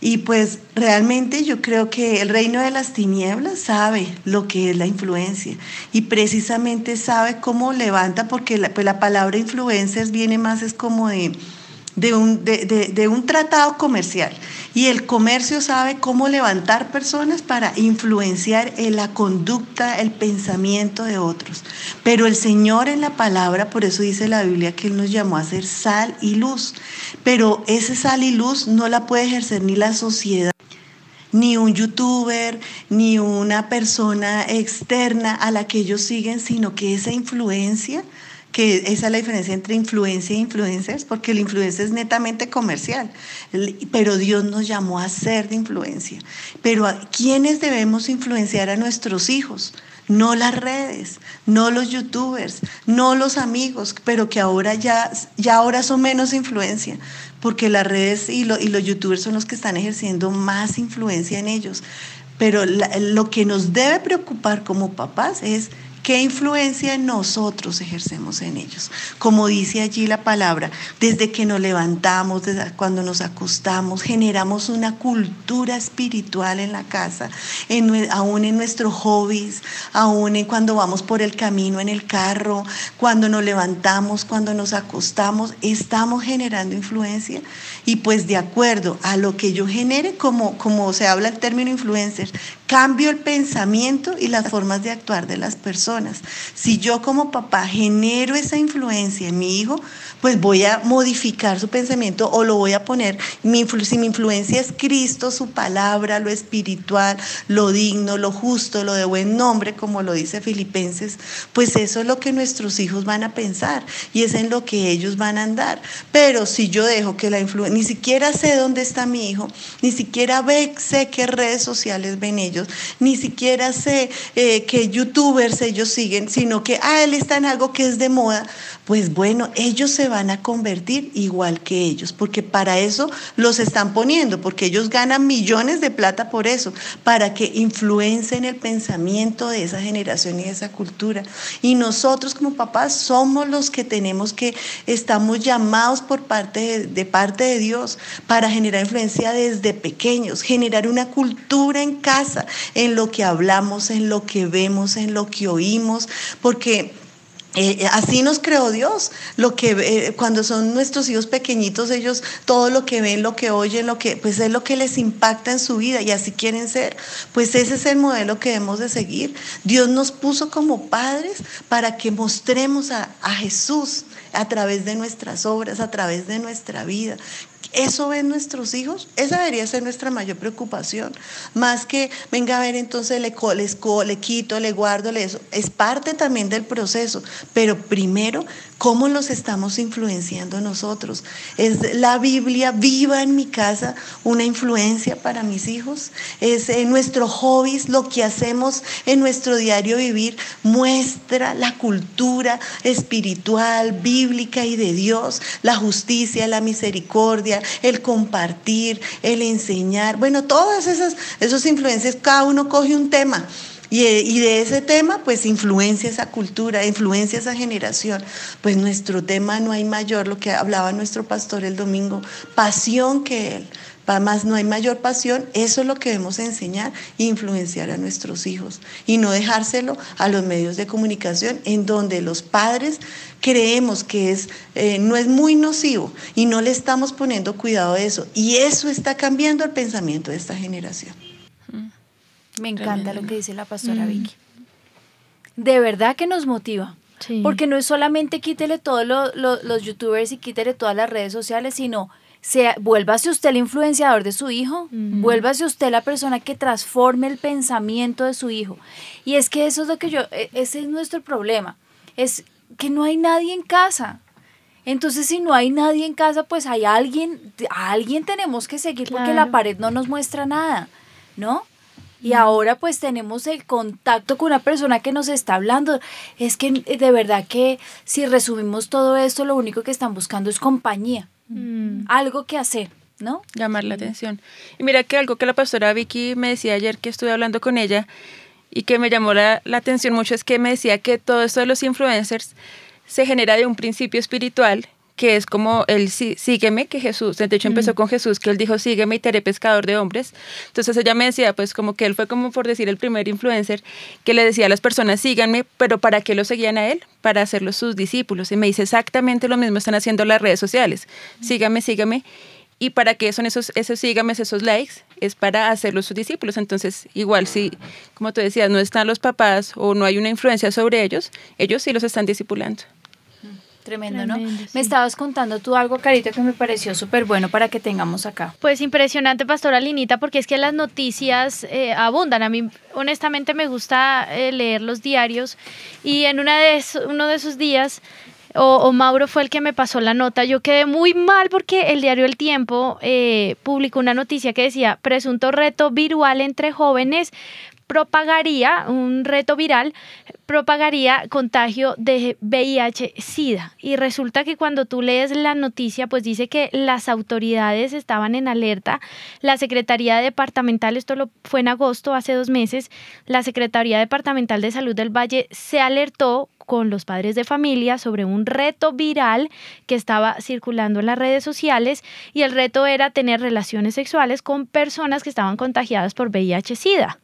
Y pues realmente yo creo que el reino de las tinieblas sabe lo que es la influencia y precisamente sabe cómo levanta, porque la, pues la palabra influencers viene más es como de de un, de, un tratado comercial. Y el comercio sabe cómo levantar personas para influenciar en la conducta, el pensamiento de otros. Pero el Señor en la palabra, por eso dice la Biblia que Él nos llamó a ser sal y luz. Pero ese sal y luz no la puede ejercer ni la sociedad ni un youtuber, ni una persona externa a la que ellos siguen, sino que esa influencia, esa es la diferencia entre influencia e influencers, porque el influencer es netamente comercial, pero Dios nos llamó a ser de influencia. Pero ¿a quiénes debemos influenciar a nuestros hijos? no las redes, no los youtubers, no los amigos, pero que ahora ya, ya ahora son menos influencia, porque las redes y los youtubers son los que están ejerciendo más influencia en ellos. Pero lo que nos debe preocupar como papás es ¿Qué influencia nosotros ejercemos en ellos? Como dice allí la palabra, desde que nos levantamos, desde cuando nos acostamos, generamos una cultura espiritual en la casa, en, aún en nuestros hobbies, aún en cuando vamos por el camino en el carro, cuando nos levantamos, cuando nos acostamos, estamos generando influencia. Y pues de acuerdo a lo que yo genere, como, como se habla el término influencer, cambio el pensamiento y las formas de actuar de las personas. Si yo como papá genero esa influencia en mi hijo, pues voy a modificar su pensamiento o lo voy a poner, mi, si mi influencia es Cristo, su palabra, lo espiritual, lo digno, lo justo, lo de buen nombre, como lo dice Filipenses, pues eso es lo que nuestros hijos van a pensar y es en lo que ellos van a andar. Pero si yo dejo que la influencia, ni siquiera sé dónde está mi hijo, ni siquiera sé qué redes sociales ven ellos, ni siquiera sé eh, qué youtubers ellos siguen, sino que, ah, él está en algo que es de moda, pues bueno, ellos se van a convertir igual que ellos, porque para eso los están poniendo, porque ellos ganan millones de plata por eso, para que influencen el pensamiento de esa generación y de esa cultura. Y nosotros como papás somos los que tenemos que, estamos llamados por parte de, de parte de Dios para generar influencia desde pequeños, generar una cultura en casa, en lo que hablamos, en lo que vemos, en lo que oímos, porque eh, así nos creó Dios. Lo que eh, cuando son nuestros hijos pequeñitos, ellos todo lo que ven, lo que oyen, lo que pues es lo que les impacta en su vida y así quieren ser. Pues ese es el modelo que debemos de seguir. Dios nos puso como padres para que mostremos a Jesús a través de nuestras obras, a través de nuestra vida, ¿Eso ven nuestros hijos? Esa debería ser nuestra mayor preocupación. Más que, venga a ver, entonces le, les, le quito, le guardo, le eso. Es parte también del proceso. Pero primero, ¿cómo los estamos influenciando nosotros? ¿Es la Biblia viva en mi casa una influencia para mis hijos? ¿Es en nuestros hobbies, lo que hacemos en nuestro diario vivir, muestra la cultura espiritual, bíblica y de Dios, la justicia, la misericordia? El compartir, el enseñar. Bueno, todas esas esos influencias, cada uno coge un tema. Y, y, de ese tema, pues influencia esa cultura, influencia esa generación. Pues nuestro tema no hay mayor, lo que hablaba nuestro pastor el domingo, pasión que él más no hay mayor pasión, eso es lo que debemos enseñar e influenciar a nuestros hijos y no dejárselo a los medios de comunicación en donde los padres creemos que es, eh, no es muy nocivo y no le estamos poniendo cuidado a eso. Y eso está cambiando el pensamiento de esta generación. Mm. Me encanta lo que dice la pastora mm. Vicky. De verdad que nos motiva. Porque no es solamente quítele todos los youtubers y quítele todas las redes sociales, sino sea, vuélvase usted el influenciador de su hijo, vuélvase usted la persona que transforme el pensamiento de su hijo. Y es que eso es lo que yo, e, ese es nuestro problema, es que no hay nadie en casa. Entonces, si no hay nadie en casa, pues hay alguien, a alguien tenemos que seguir porque la pared no nos muestra nada, ¿no? Y ahora pues tenemos el contacto con una persona que nos está hablando. Es que de verdad que si resumimos todo esto, lo único que están buscando es compañía. Mm. algo que hacer, ¿no? Llamar la atención. Y mira que algo que la pastora Vicky me decía ayer que estuve hablando con ella y que me llamó la, atención mucho es que me decía que todo esto de los influencers se genera de un principio espiritual que es como el sí, sígueme, que Jesús, de hecho empezó con Jesús, que él dijo sígueme y te haré pescador de hombres. Entonces ella me decía, pues como que él fue como por decir el primer influencer que le decía a las personas síganme, pero ¿para qué lo seguían a él? Para hacerlos sus discípulos. Y me dice exactamente lo mismo están haciendo las redes sociales. Sígame, sígame. ¿Y para qué son esos, esos sígame, esos likes? Es para hacerlos sus discípulos. Entonces, igual si, como tú decías, no están los papás o no hay una influencia sobre ellos, ellos sí los están discipulando. Tremendo, ¿no? Me estabas contando tú algo, Carito, que me pareció súper bueno para que tengamos acá. Pues impresionante, Pastora Linita, porque es que las noticias eh, abundan. A mí, honestamente, me gusta eh, leer los diarios y en una de uno de esos días o, Mauro fue el que me pasó la nota. Yo quedé muy mal porque el diario El Tiempo eh, publicó una noticia que decía presunto reto viral entre jóvenes propagaría, un reto viral, propagaría contagio de VIH-Sida. Y resulta que cuando tú lees la noticia, pues dice que las autoridades estaban en alerta. La Secretaría Departamental, esto lo fue en agosto, hace dos meses, la Secretaría Departamental de Salud del Valle se alertó con los padres de familia sobre un reto viral que estaba circulando en las redes sociales y el reto era tener relaciones sexuales con personas que estaban contagiadas por VIH-Sida.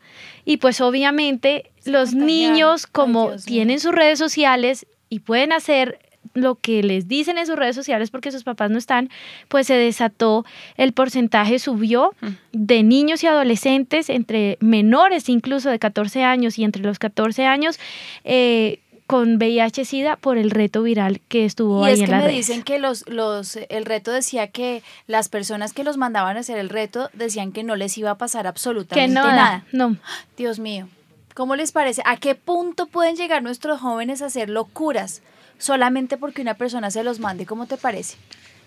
Y pues obviamente los niños como tienen sus redes sociales y pueden hacer lo que les dicen en sus redes sociales porque sus papás no están, pues se desató, el porcentaje subió mm. de niños y adolescentes entre menores incluso de 14 años y entre los 14 años eh, con VIH-Sida por el reto viral que estuvo y ahí es que me dicen que los, los, el reto decía que las personas que los mandaban a hacer el reto decían que no les iba a pasar absolutamente nada. No. Dios mío. ¿Cómo les parece? ¿A qué punto pueden llegar nuestros jóvenes a hacer locuras solamente porque una persona se los mande? ¿Cómo te parece?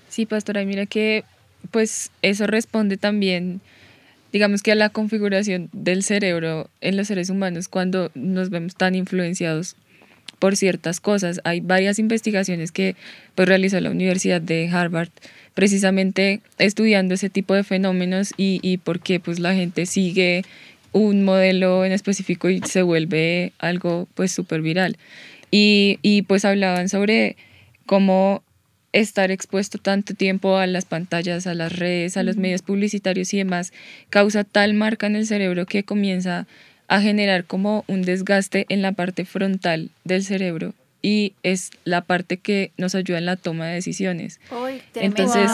Sí, pastora, mira que pues eso responde también digamos que a la configuración del cerebro en los seres humanos cuando nos vemos tan influenciados por ciertas cosas. Hay varias investigaciones que pues, realizó la Universidad de Harvard precisamente estudiando ese tipo de fenómenos y, y por qué pues, la gente sigue un modelo en específico y se vuelve algo pues súper viral. Y, y pues hablaban sobre cómo estar expuesto tanto tiempo a las pantallas, a las redes, a los medios publicitarios y demás, causa tal marca en el cerebro que comienza a generar como un desgaste en la parte frontal del cerebro y es la parte que nos ayuda en la toma de decisiones. Entonces,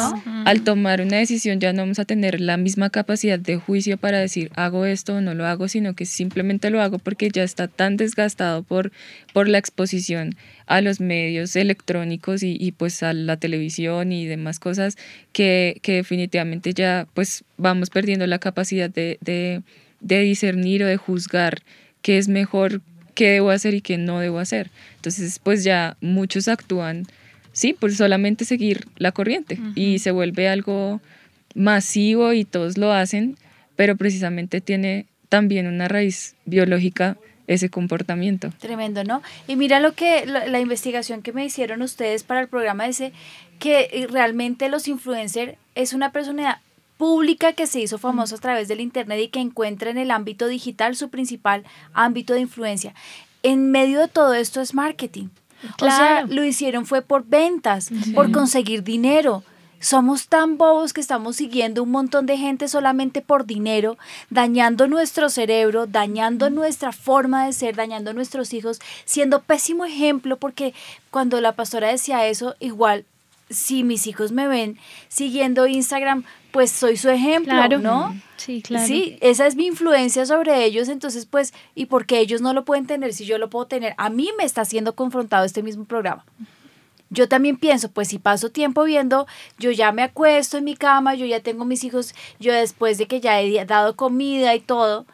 al tomar una decisión ya no vamos a tener la misma capacidad de juicio para decir hago esto o no lo hago, sino que simplemente lo hago porque ya está tan desgastado por, por la exposición a los medios electrónicos y, y pues a la televisión y demás cosas que, que definitivamente ya pues vamos perdiendo la capacidad de, de de discernir o de juzgar qué es mejor, qué debo hacer y qué no debo hacer. Entonces, pues ya muchos actúan, sí, por solamente seguir la corriente y se vuelve algo masivo y todos lo hacen, pero precisamente tiene también una raíz biológica ese comportamiento. Tremendo, ¿no? Y mira lo que la, la investigación que me hicieron ustedes para el programa ese, que realmente los influencers es una personalidad pública que se hizo famoso a través del Internet y que encuentra en el ámbito digital su principal ámbito de influencia. En medio de todo esto es marketing. O sea, lo hicieron fue por ventas, por conseguir dinero. Somos tan bobos que estamos siguiendo un montón de gente solamente por dinero, dañando nuestro cerebro, dañando nuestra forma de ser, dañando nuestros hijos, siendo pésimo ejemplo porque cuando la pastora decía eso, igual si mis hijos me ven siguiendo Instagram, pues soy su ejemplo, ¿no? Sí, claro. Sí, esa es mi influencia sobre ellos, entonces pues, ¿y por qué ellos no lo pueden tener si yo lo puedo tener? A mí me está siendo confrontado este mismo programa. Yo también pienso, pues si paso tiempo viendo, yo ya me acuesto en mi cama, yo ya tengo mis hijos, yo después de que ya he dado comida y todo,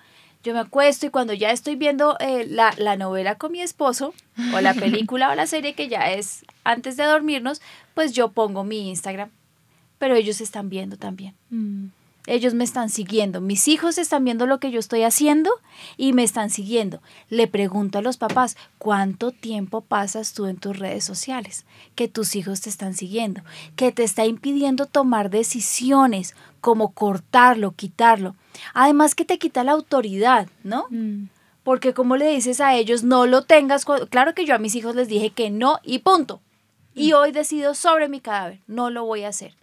yo me acuesto y cuando ya estoy viendo eh, la, la novela con mi esposo, o la película o la serie que ya es antes de dormirnos, pues yo pongo mi Instagram. Pero ellos están viendo también. Mm. Ellos me están siguiendo. Mis hijos están viendo lo que yo estoy haciendo y me están siguiendo. Le pregunto a los papás, ¿cuánto tiempo pasas tú en tus redes sociales? Que tus hijos te están siguiendo, que te está impidiendo tomar decisiones como cortarlo, quitarlo. Además que te quita la autoridad, ¿no? Mm. Porque como le dices a ellos, no lo tengas, claro que yo a mis hijos les dije que no y punto. Y hoy decido sobre mi cadáver, no lo voy a hacer.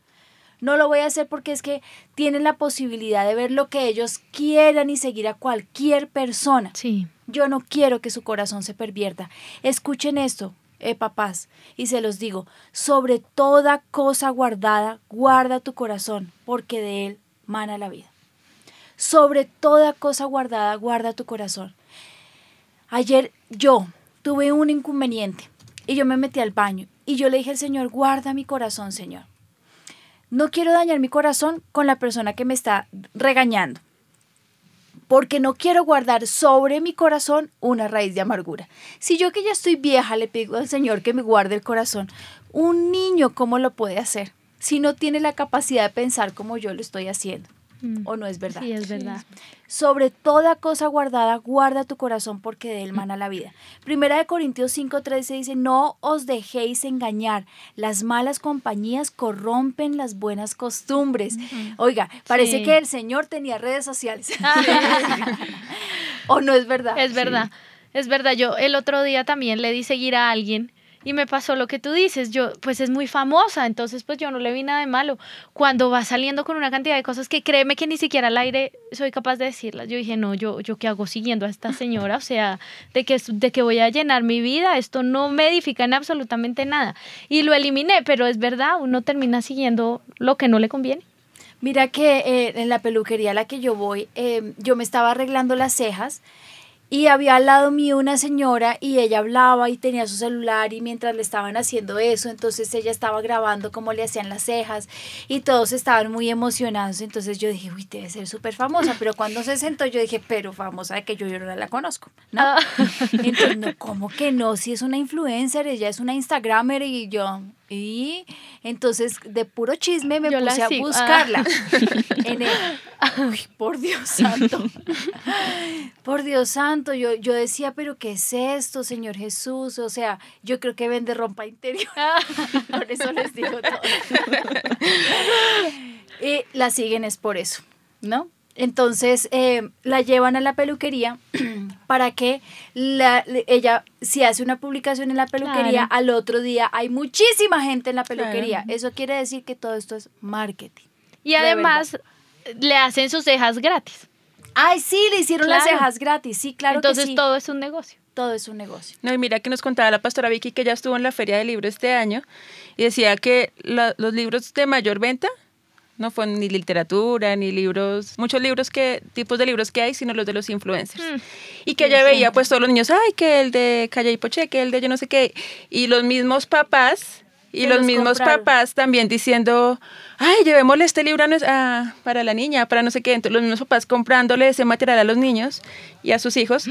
No lo voy a hacer porque es que tienen la posibilidad de ver lo que ellos quieran y seguir a cualquier persona. Sí. Yo no quiero que su corazón se pervierta. Escuchen esto, eh, papás, y se los digo, sobre toda cosa guardada, guarda tu corazón, porque de él mana la vida. Sobre toda cosa guardada, guarda tu corazón. Ayer yo tuve un inconveniente y yo me metí al baño y yo le dije al Señor, guarda mi corazón, Señor. No quiero dañar mi corazón con la persona que me está regañando porque no quiero guardar sobre mi corazón una raíz de amargura. Si yo que ya estoy vieja le pido al Señor que me guarde el corazón, un niño, ¿cómo lo puede hacer? Si no tiene la capacidad de pensar como yo lo estoy haciendo. Mm. ¿O no es verdad? Sí, es verdad. Sobre toda cosa guardada, guarda tu corazón porque de él mana la vida. Primera de Corintios 5:13 dice, no os dejéis engañar, las malas compañías corrompen las buenas costumbres. Oiga, parece Sí. que el Señor tenía redes sociales. ¿O no es verdad? Es verdad, es verdad. Yo el otro día también le di seguir a alguien y me pasó lo que tú dices. Yo, pues es muy famosa, entonces pues yo no le vi nada de malo. Cuando va saliendo con una cantidad de cosas que créeme que ni siquiera al aire soy capaz de decirlas. Yo dije, no, yo, yo qué hago siguiendo a esta señora, o sea, de que, de que voy a llenar mi vida, esto no me edifica en absolutamente nada. Y lo eliminé, pero es verdad, uno termina siguiendo lo que no le conviene. Mira que eh, en la peluquería a la que yo voy, eh, yo me estaba arreglando las cejas y había al lado mío una señora y ella hablaba y tenía su celular y mientras le estaban haciendo eso, entonces ella estaba grabando cómo le hacían las cejas y todos estaban muy emocionados. Entonces yo dije, uy, debe ser súper famosa, pero cuando se sentó yo dije, pero famosa de que yo, yo no la conozco, ¿no? Ah. Entonces, no, ¿cómo que no? Si es una influencer, ella es una Instagramer y yo... Y entonces de puro chisme me Yo puse a. Ah. buscarla. En el, Uy, por Dios santo. Por Dios santo, yo, yo decía, pero ¿qué es esto, Señor Jesús? O sea, yo creo que vende ropa interior. por eso les digo todo. y la siguen es por eso, ¿no? Entonces eh, la llevan a la peluquería para que la, ella, si hace una publicación en la peluquería, Claro. al otro día hay muchísima gente en la Claro. peluquería. Eso quiere decir que todo esto es marketing. Y De además le hacen sus cejas gratis. Ay, sí, le hicieron las Claro. cejas gratis. Sí, claro Entonces que sí. todo es un negocio. todo es un negocio. No, y mira que nos contaba la pastora Vicky que ella estuvo en la Feria del Libro este año y decía que la- los libros de mayor venta no fue ni literatura, ni libros, muchos libros que, tipos de libros que hay, sino los de los influencers. Mm. Y que ella veía pues todos los niños, ay, que el de Calle y Poche, que el de yo no sé qué, y los mismos papás y los los mismos compraron. papás también diciendo, ay, llevémosle este libro a a- para la niña, para no sé qué. Entonces los mismos papás comprándole ese material a los niños y a sus hijos.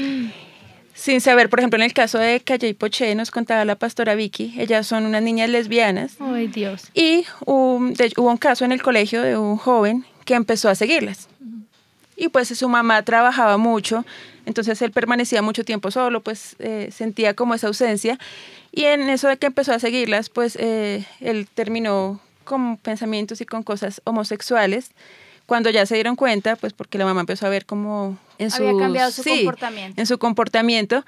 Sin saber, por ejemplo, en el caso de Calle y Poche, nos contaba la pastora Vicky, ellas son unas niñas lesbianas Ay, Dios. y um, de hubo un caso en el colegio de un joven que empezó a seguirlas. Y pues su mamá trabajaba mucho, entonces él permanecía mucho tiempo solo, pues eh, sentía como esa ausencia. Y en eso de que empezó a seguirlas, pues eh, él terminó con pensamientos y con cosas homosexuales. Cuando ya se dieron cuenta, pues porque la mamá empezó a ver como en Había cambiado su sí, comportamiento. en su comportamiento.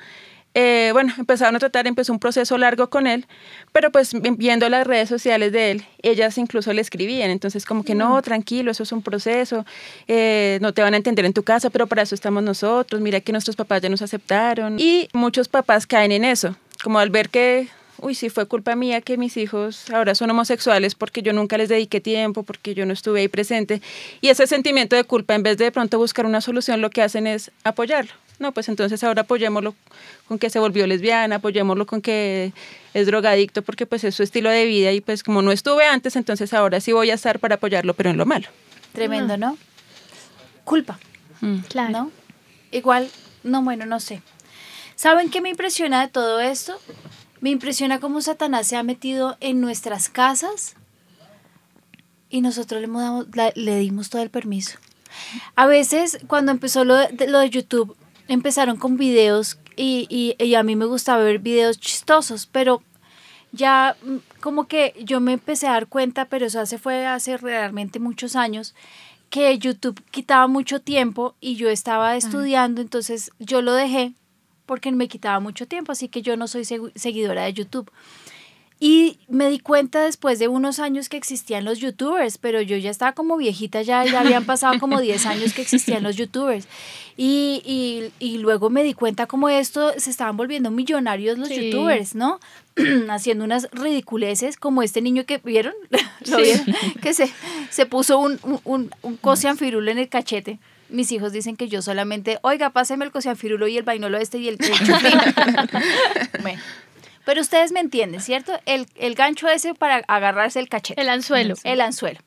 Eh, bueno, empezaron a tratar, empezó un proceso largo con él, pero pues vi- viendo las redes sociales de él, ellas incluso le escribían, entonces como que no, tranquilo, eso es un proceso, eh, no te van a entender en tu casa, pero para eso estamos nosotros, mira que nuestros papás ya nos aceptaron. Y muchos papás caen en eso, como al ver que, uy, sí fue culpa mía que mis hijos ahora son homosexuales porque yo nunca les dediqué tiempo, porque yo no estuve ahí presente. Y ese sentimiento de culpa, en vez de de pronto buscar una solución, lo que hacen es apoyarlo. No, pues entonces ahora apoyémoslo con que se volvió lesbiana, apoyémoslo con que es drogadicto, porque pues es su estilo de vida y pues como no estuve antes, entonces ahora sí voy a estar para apoyarlo, pero en lo malo. Tremendo, ¿no? Culpa, Mm. Claro. ¿no? Igual, no, bueno, no sé. ¿Saben qué me impresiona de todo esto? Me impresiona cómo Satanás se ha metido en nuestras casas y nosotros le, la- le dimos todo el permiso. A veces, cuando empezó lo de, lo de YouTube, empezaron con videos y, y- y a mí me gustaba ver videos chistosos, pero ya mm, como que yo me empecé a dar cuenta, pero eso hace, fue hace realmente muchos años, que YouTube quitaba mucho tiempo y yo estaba estudiando, entonces yo lo dejé porque me quitaba mucho tiempo, así que yo no soy segu- seguidora de YouTube. Y me di cuenta después de unos años que existían los youtubers, pero yo ya estaba como viejita, ya, ya habían pasado como 10 años que existían los youtubers. Y, y, y luego me di cuenta como esto se estaban volviendo millonarios los Sí. youtubers, ¿no? Haciendo unas ridiculeces como este niño que vieron, ¿Lo vieron? que se, se puso un, un, un, un en el cachete. Mis hijos dicen que yo solamente, oiga, páseme el cocianfirulo y el vainolo este y el, el chuflín". Bueno, pero ustedes me entienden, ¿cierto? El, el gancho ese para agarrarse el cachete. El anzuelo. El anzuelo.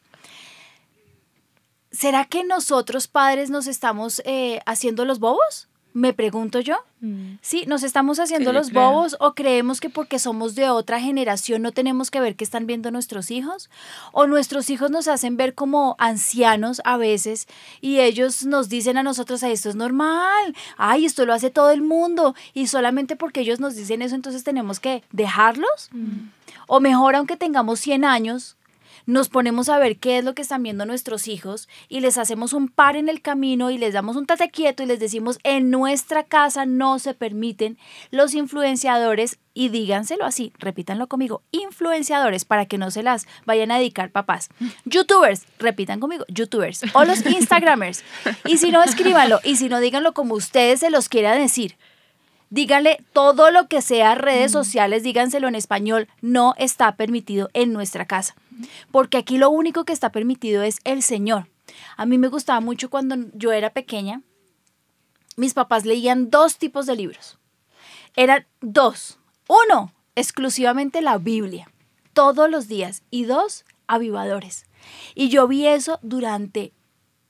¿Será que nosotros padres nos estamos eh, haciendo los bobos? Me pregunto yo. Mm. Sí, nos estamos haciendo Sí, los creo. bobos o creemos que porque somos de otra generación no tenemos que ver qué están viendo nuestros hijos o nuestros hijos nos hacen ver como ancianos a veces y ellos nos dicen a nosotros, "Ay, esto es normal, ay, esto lo hace todo el mundo y solamente porque ellos nos dicen eso entonces tenemos que dejarlos o mejor aunque tengamos 100 años nos ponemos a ver qué es lo que están viendo nuestros hijos y les hacemos un par en el camino y les damos un tate quieto y les decimos en nuestra casa no se permiten los influenciadores y díganselo así, repítanlo conmigo, influenciadores para que no se las vayan a dedicar papás. Youtubers, repitan conmigo, youtubers o los instagramers. Y si no, escríbanlo y si no, díganlo como ustedes se los quieran decir. Díganle todo lo que sea redes sociales, díganselo en español, no está permitido en nuestra casa. Porque aquí lo único que está permitido es el Señor. A mí me gustaba mucho cuando yo era pequeña, mis papás leían dos tipos de libros. Eran dos. Uno, exclusivamente la Biblia, todos los días. Y dos, avivadores. Y yo vi eso durante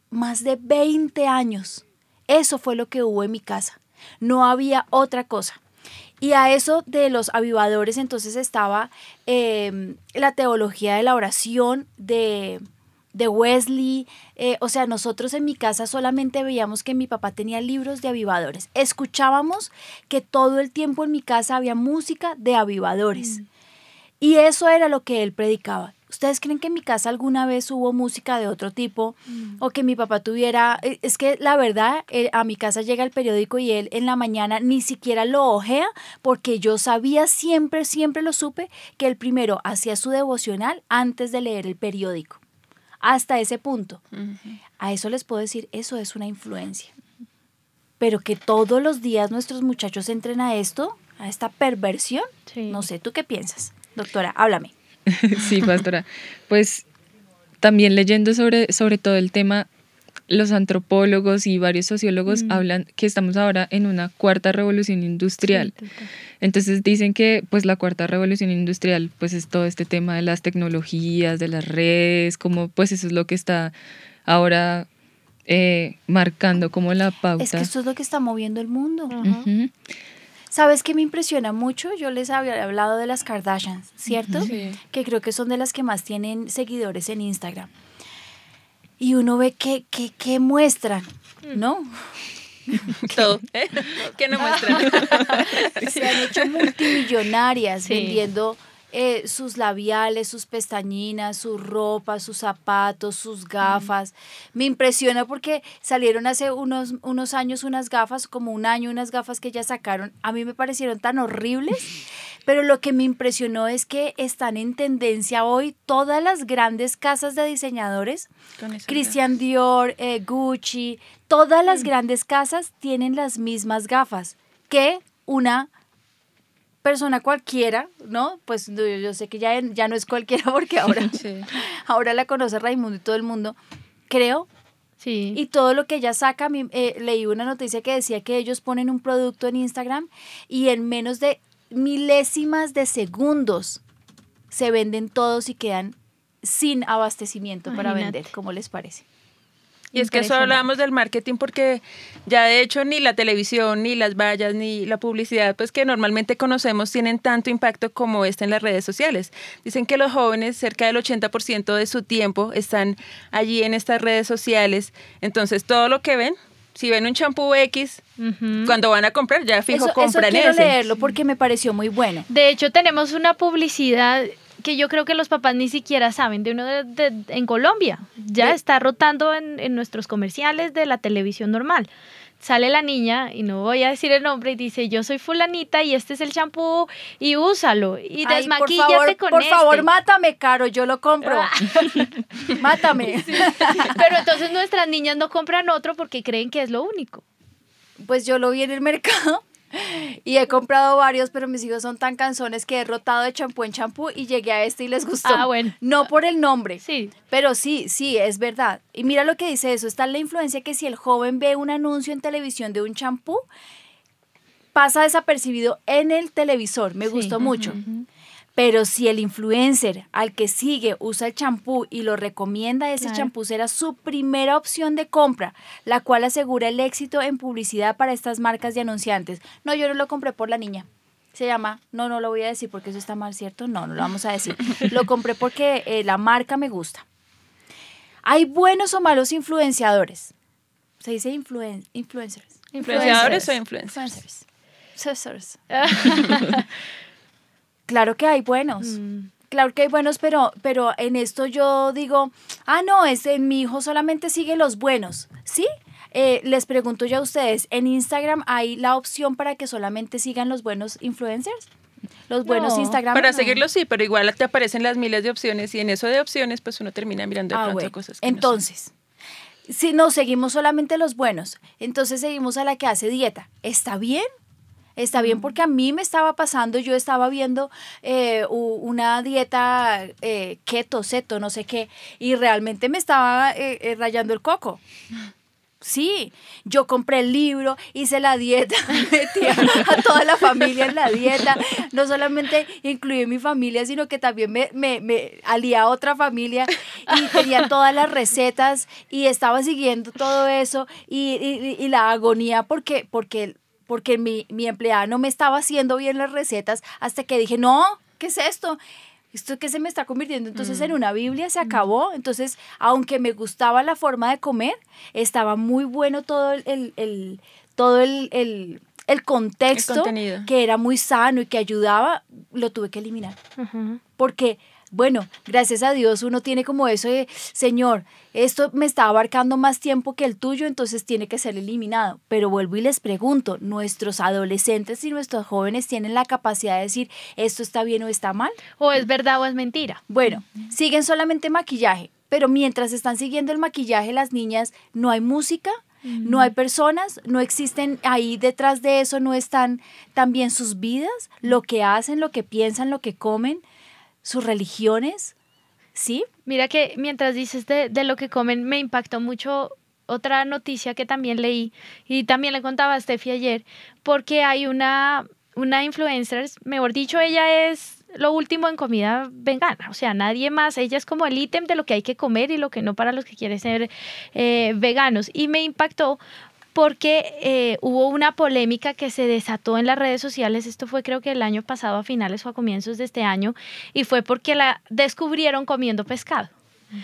más de 20 años. Eso fue lo que hubo en mi casa. No había otra cosa. Y a eso de los avivadores entonces estaba eh, la teología de la oración de, de Wesley. eh, o sea, nosotros en mi casa solamente veíamos que mi papá tenía libros de avivadores. Escuchábamos que todo el tiempo en mi casa había música de avivadores. Y eso era lo que él predicaba. ¿Ustedes creen que en mi casa alguna vez hubo música de otro tipo? O que mi papá tuviera... eh, Es que la verdad, eh, a mi casa llega el periódico y él en la mañana ni siquiera lo ojea porque yo sabía siempre, siempre lo supe, que él primero hacía su devocional antes de leer el periódico. Hasta ese punto. A eso les puedo decir, eso es una influencia. Pero que todos los días nuestros muchachos entren a esto, a esta perversión, Sí. no sé, ¿tú qué piensas? Doctora, háblame. Sí, pastora. Pues también leyendo sobre, sobre todo el tema, los antropólogos y varios sociólogos hablan que estamos ahora en una cuarta revolución industrial. Entonces dicen que pues la cuarta revolución industrial pues es todo este tema de las tecnologías, de las redes, como pues eso es lo que está ahora eh, marcando como la pauta. Es que esto es lo que está moviendo el mundo. Ujú. ¿Sabes qué me impresiona mucho? Yo les había hablado de las Kardashians, ¿cierto? Sí. Que creo que son de las que más tienen seguidores en Instagram. Y uno ve que, que, que muestran, ¿no? Todo. ¿eh? ¿Qué no muestran? se han hecho multimillonarias Sí. vendiendo eh, sus labiales, sus pestañinas, su ropa, sus zapatos, sus gafas. Me impresiona porque salieron hace unos, unos años unas gafas, como un año, unas gafas que ya sacaron. A mí me parecieron tan horribles, pero lo que me impresionó es que están en tendencia hoy todas las grandes casas de diseñadores Christian Dior, eh, Gucci, todas las grandes casas tienen las mismas gafas que una persona cualquiera, ¿no? Pues yo, yo sé que ya, ya no es cualquiera porque ahora, Sí. ahora la conoce Raimundo y todo el mundo, creo. Sí. Y todo lo que ella saca, eh, leí una noticia que decía que ellos ponen un producto en Instagram y en menos de milésimas de segundos se venden todos y quedan sin abastecimiento para vender. ¿Cómo les parece? Y es que eso hablábamos del marketing porque ya de hecho ni la televisión, ni las vallas, ni la publicidad, pues que normalmente conocemos tienen tanto impacto como esta en las redes sociales. Dicen que los jóvenes, cerca del 80% de su tiempo, están allí en estas redes sociales. Entonces todo lo que ven, si ven un champú X, cuando van a comprar, ya fijo eso, eso compran quiero ese. leerlo porque me pareció muy bueno. De hecho, tenemos una publicidad que yo creo que los papás ni siquiera saben de uno de- de- en Colombia. Ya está rotando en, en nuestros comerciales de la televisión normal. sale la niña, y no voy a decir el nombre, y dice, yo soy fulanita y este es el champú y úsalo. Y Ay, desmaquíllate por favor, con Por este. favor, mátame, Caro, yo lo compro. mátame. Pero entonces nuestras niñas no compran otro porque creen que es lo único. Pues yo lo vi en el mercado y he comprado varios, pero mis hijos son tan canzones que he rotado de champú en champú y llegué a este y les gustó. Ah, bueno. No por el nombre. Sí. Pero sí, sí, es verdad. Y mira lo que dice eso, está la influencia que si el joven ve un anuncio en televisión de un champú, pasa desapercibido en el televisor. Me Sí. gustó mucho. Pero si el influencer al que sigue usa el champú y lo recomienda, ese Claro. champú será su primera opción de compra, la cual asegura el éxito en publicidad para estas marcas de anunciantes. No, yo no lo compré por la niña. Se llama, no, no lo voy a decir porque eso está mal, ¿cierto? No, no lo vamos a decir. Lo compré porque eh, la marca me gusta. ¿Hay buenos o malos influenciadores? Se dice influen- influencers. ¿Influenciadores o influencers? Influencers. Claro que hay buenos. Mm. Claro que hay buenos, pero, pero en esto yo digo, ah, no, este, mi hijo solamente sigue los buenos, ¿sí? Eh, les pregunto yo a ustedes, ¿en Instagram hay la opción para que solamente sigan los buenos influencers? Los buenos No. Instagram. Para seguirlo sí, pero igual te aparecen las miles de opciones y en eso de opciones pues uno termina mirando de Ah, pronto bueno. cosas que no son. Entonces, si no seguimos solamente los buenos, entonces seguimos a la que hace dieta. ¿Está bien? Está bien porque a mí me estaba pasando, yo estaba viendo eh, una dieta eh, keto, seto, no sé qué, y realmente me estaba eh, rayando el coco. Sí, yo compré el libro, hice la dieta, metí a, toda la familia en la dieta. No solamente incluí mi familia, sino que también me, me, me alié a otra familia y tenía todas las recetas y estaba siguiendo todo eso y, y- y la agonía porque, porque, porque mi, mi empleada no me estaba haciendo bien las recetas hasta que dije, no, ¿qué es esto? Esto que se me está convirtiendo entonces en una Biblia se acabó. Entonces, aunque me gustaba la forma de comer, estaba muy bueno todo el, el- todo el, el- el contexto, que era muy sano y que ayudaba, lo tuve que eliminar. Porque, bueno, gracias a Dios uno tiene como eso de, Señor, esto me está abarcando más tiempo que el tuyo, entonces tiene que ser eliminado. Pero vuelvo y les pregunto, ¿nuestros adolescentes y nuestros jóvenes tienen la capacidad de decir, esto está bien o está mal? O es verdad o es mentira. Bueno, siguen solamente maquillaje, pero mientras están siguiendo el maquillaje las niñas, no hay música, no hay personas, no existen ahí detrás de eso, no están también sus vidas, lo que hacen, lo que piensan, lo que comen, sus religiones, ¿sí? Mira que mientras dices de, de lo que comen, me impactó mucho otra noticia que también leí y también le contaba a Steffi ayer, porque hay una, una influencer, mejor dicho, ella es lo último en comida vegana, o sea, nadie más, ella es como el ítem de lo que hay que comer y lo que no para los que quieren ser eh, veganos. Y me impactó porque eh, hubo una polémica que se desató en las redes sociales, esto fue creo que el año pasado a finales o a comienzos de este año, y fue porque la descubrieron comiendo pescado.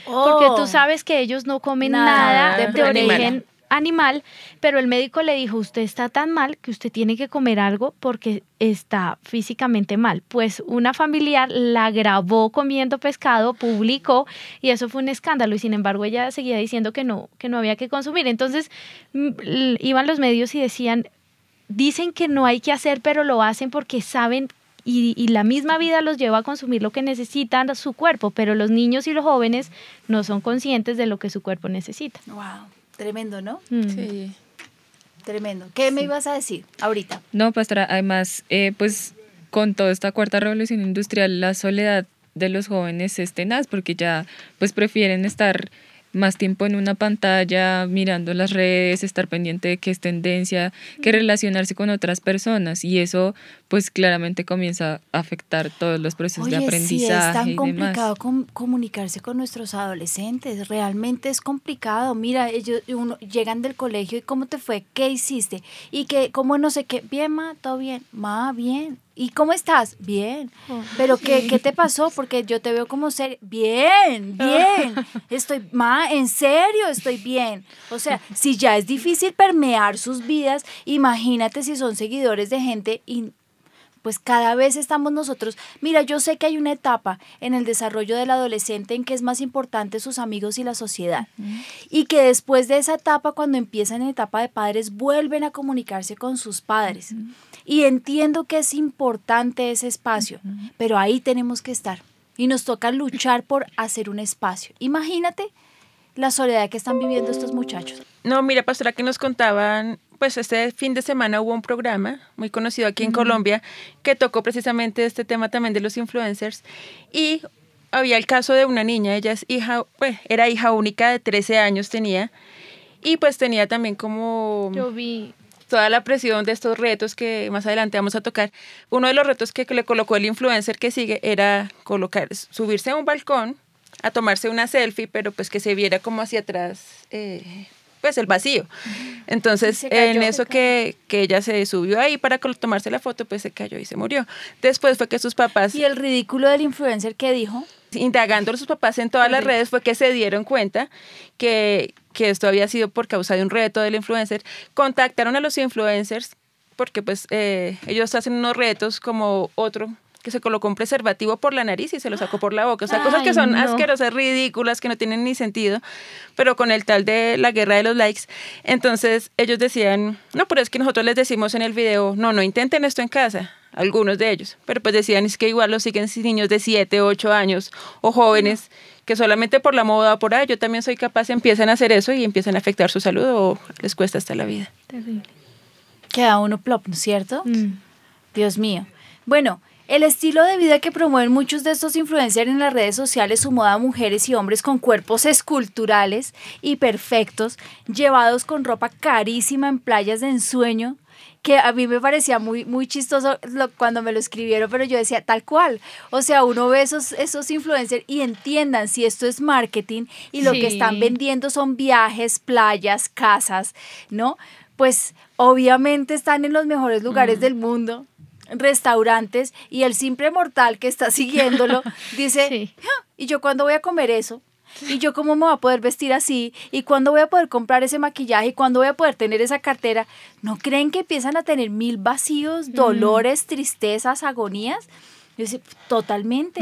Porque Oh. tú sabes que ellos no comen Nada nada, de origen animal, pero el médico le dijo, usted está tan mal que usted tiene que comer algo porque está físicamente mal. Pues una familiar la grabó comiendo pescado, publicó y eso fue un escándalo y sin embargo ella seguía diciendo que no, que no había que consumir. Entonces mm, iban los medios y decían, dicen que no hay que hacer, pero lo hacen porque saben y, y la misma vida los lleva a consumir lo que necesitan su cuerpo, pero los niños y los jóvenes no son conscientes de lo que su cuerpo necesita. Wow, tremendo, ¿no? Mm. Sí. Tremendo. ¿Qué me ibas a decir ahorita? No, pastora, además, eh, pues con toda esta cuarta revolución industrial, la soledad de los jóvenes es tenaz porque ya pues prefieren estar más tiempo en una pantalla, mirando las redes, estar pendiente de qué es tendencia, que relacionarse con otras personas y eso pues claramente comienza a afectar todos los procesos de Oye, sí, aprendizaje es tan y complicado demás. com- comunicarse con nuestros adolescentes, realmente es complicado. Mira, ellos uno, llegan del colegio y cómo te fue, qué hiciste y que cómo no sé qué, bien, ma, todo bien, ma, bien. ¿Y cómo estás? Bien. Pero qué, ¿qué te pasó? Porque yo te veo como ser bien, bien. Estoy, ma, en serio, estoy bien. O sea, si ya es difícil permear sus vidas, imagínate si son seguidores de gente pues cada vez estamos nosotros, mira, yo sé que hay una etapa en el desarrollo del adolescente en que es más importante sus amigos y la sociedad. Y que después de esa etapa, cuando empiezan en etapa de padres, vuelven a comunicarse con sus padres. Y entiendo que es importante ese espacio, pero ahí tenemos que estar. Y nos toca luchar por hacer un espacio. Imagínate la soledad que están viviendo estos muchachos. No, mira, pastora, que nos contaban, pues este fin de semana hubo un programa muy conocido aquí en Colombia que tocó precisamente este tema también de los influencers y había el caso de una niña, ella es hija, pues era hija única de 13 años tenía y pues tenía también como Yo vi. toda la presión de estos retos que más adelante vamos a tocar. Uno de los retos que le colocó el influencer que sigue era colocar, subirse a un balcón a tomarse una selfie, pero pues que se viera como hacia atrás, eh, pues el vacío. Entonces, cayó. en eso que, que ella se subió ahí para tomarse la foto, pues se cayó y se murió. Después fue que sus papás, Y el ridículo del influencer que dijo, indagando a sus papás en todas las redes, fue que se dieron cuenta que, que esto había sido por causa de un reto del influencer. Contactaron a los influencers porque pues eh, ellos hacen unos retos como otro que se colocó un preservativo por la nariz y se lo sacó por la boca. O sea, cosas que Ay, son no. asquerosas, ridículas, que no tienen ni sentido, pero con el tal de la guerra de los likes. Entonces ellos decían, no, pero es que nosotros les decimos en el video, no, no intenten esto en casa, algunos de ellos, pero pues decían, es que igual lo siguen niños de 7, 8 años o jóvenes que solamente por la moda o por ahí yo también soy capaz, empiezan a hacer eso y empiezan a afectar su salud o les cuesta hasta la vida. Terrible. queda uno plop, ¿no es cierto? Mm. Dios mío. Bueno, el estilo de vida que promueven muchos de estos influencers en las redes sociales sumó a mujeres y hombres con cuerpos esculturales y perfectos, llevados con ropa carísima en playas de ensueño, que a mí me parecía muy, muy chistoso lo- cuando me lo escribieron, pero yo decía tal cual. O sea, uno ve esos, esos influencers y entiendan si esto es marketing y lo que están vendiendo son viajes, playas, casas, ¿no? Pues obviamente están en los mejores lugares del mundo restaurantes y el simple mortal que está siguiéndolo dice, Sí. "Ah, ¿y yo cuándo voy a comer eso? ¿Y yo cómo me voy a poder vestir así? ¿Y cuándo voy a poder comprar ese maquillaje? ¿Y cuándo voy a poder tener esa cartera? ¿No creen que empiezan a tener mil vacíos, dolores, tristezas, agonías? Yo decía, totalmente.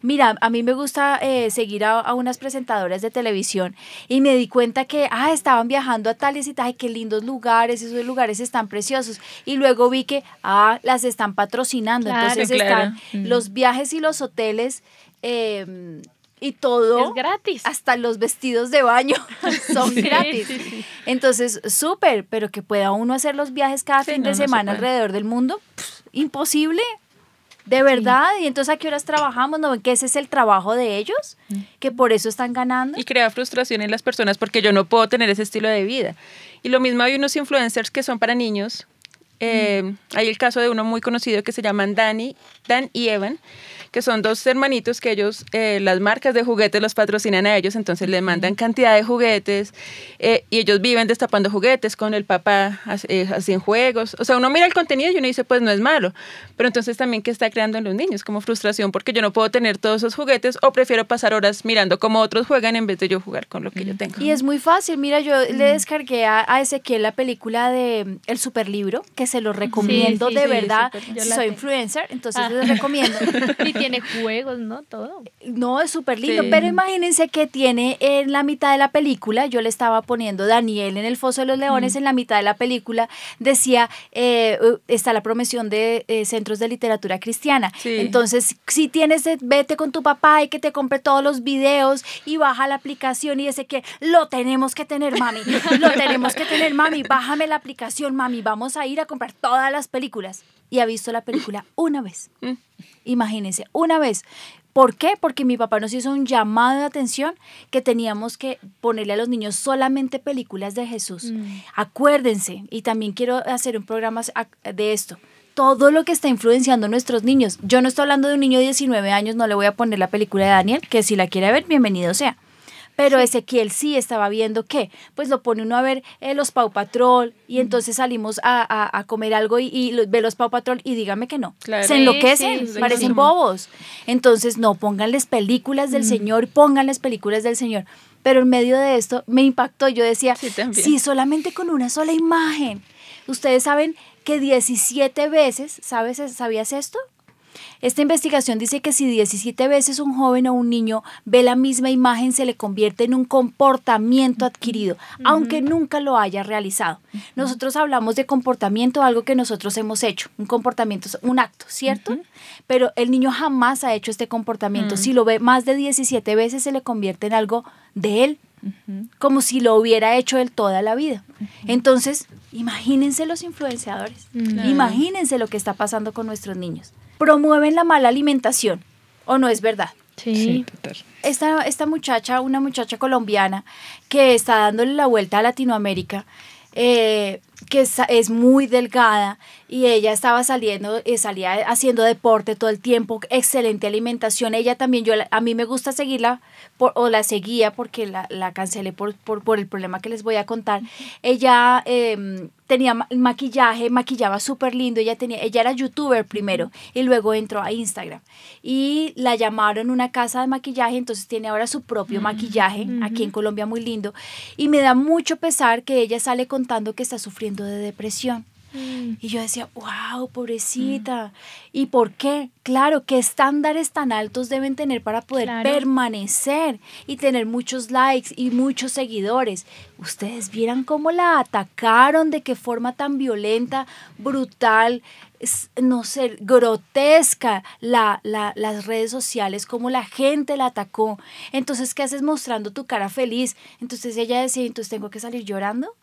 Mira, a mí me gusta eh, seguir a, a unas presentadoras de televisión y me di cuenta que, ah, estaban viajando a tales y tales, qué lindos lugares, esos lugares están preciosos. Y luego vi que, ah, las están patrocinando. Claro. Entonces Claro. están los viajes y los hoteles eh, y todo. Es gratis. Hasta los vestidos de baño son Sí, gratis. sí, sí. Entonces, súper, pero que pueda uno hacer los viajes cada fin no, de semana alrededor del mundo, pff, imposible. De verdad, y entonces a qué horas trabajamos, ¿no ven que ese es el trabajo de ellos? Que por eso están ganando. Y crea frustración en las personas porque yo no puedo tener ese estilo de vida. Y lo mismo hay unos influencers que son para niños. Eh, Hay el caso de uno muy conocido que se llaman Danny, Dan y Evan, que son dos hermanitos que ellos, eh, las marcas de juguetes los patrocinan a ellos, entonces les mandan cantidad de juguetes eh, y ellos viven destapando juguetes con el papá, eh, hacen juegos. O sea, uno mira el contenido y uno dice, pues no es malo, pero entonces también que está creando en los niños como frustración porque yo no puedo tener todos esos juguetes o prefiero pasar horas mirando cómo otros juegan en vez de yo jugar con lo que yo tengo. Y es muy fácil, mira, yo le descargué a, a Ezequiel la película de El Superlibro, que se lo recomiendo sí, de sí, verdad. Soy tengo. influencer, entonces Ah. les recomiendo. Tiene juegos, ¿no? Todo. No, es súper lindo, Sí. pero imagínense que tiene en la mitad de la película, yo le estaba poniendo Daniel en el Foso de los Leones, en la mitad de la película decía, eh, está la promoción de eh, centros de literatura cristiana. Sí. Entonces, si tienes, vete con tu papá y que te compre todos los videos y baja la aplicación y dice que lo tenemos que tener, mami, lo tenemos que tener, mami, bájame la aplicación, mami, vamos a ir a comprar todas las películas. Y ha visto la película una vez. Mm. Imagínense, una vez. ¿Por qué? Porque mi papá nos hizo un llamado de atención que teníamos que ponerle a los niños solamente películas de Jesús. Acuérdense, y también quiero hacer un programa de esto. Todo lo que está influenciando a nuestros niños. Yo no estoy hablando de un niño de 19 años, no le voy a poner la película de Daniel, que si la quiere ver, bienvenido sea. Pero Ezequiel sí estaba viendo que, pues lo pone uno a ver eh, los Pau Patrol y entonces salimos a, a- a comer algo y, y lo- ve los Pau Patrol y dígame que no. Claro. Se enloquecen, sí, parecen bobos. Entonces, no, pónganles películas del Señor, pónganles películas del Señor. Pero en medio de esto me impactó, yo decía, Sí, sí, solamente con una sola imagen. Ustedes saben que 17 veces, ¿sabes? ¿Sabías esto? Esta investigación dice que si 17 veces un joven o un niño ve la misma imagen, se le convierte en un comportamiento adquirido, aunque nunca lo haya realizado. Nosotros hablamos de comportamiento, algo que nosotros hemos hecho. Un comportamiento es un acto, ¿cierto? Pero el niño jamás ha hecho este comportamiento. Si lo ve más de 17 veces, se le convierte en algo de él, como si lo hubiera hecho él toda la vida. Entonces, imagínense los influenciadores, imagínense lo que está pasando con nuestros niños promueven la mala alimentación, ¿o no es verdad? Sí, total. Esta, esta muchacha, una muchacha colombiana que está dándole la vuelta a Latinoamérica, eh, que es, muy delgada y ella estaba saliendo, eh, salía haciendo deporte todo el tiempo, excelente alimentación. Ella también, yo a mí me gusta seguirla o la seguía porque la, la cancelé por, por, por, el problema que les voy a contar. Ella eh, tenía maquillaje, maquillaba súper lindo, ella, tenía, ella era youtuber primero y luego entró a Instagram. Y la llamaron una casa de maquillaje, entonces tiene ahora su propio maquillaje aquí en Colombia muy lindo. Y me da mucho pesar que ella sale contando que está sufriendo de depresión. Mm. Y yo decía, wow, pobrecita. ¿Y por qué? Claro, ¿qué estándares tan altos deben tener para poder permanecer y tener muchos likes y muchos seguidores? Ustedes vieran cómo la atacaron, de qué forma tan violenta, brutal, no sé, grotesca la, las redes sociales, cómo la gente la atacó. Entonces, ¿qué haces mostrando tu cara feliz? Entonces ella decía, entonces tengo que salir llorando.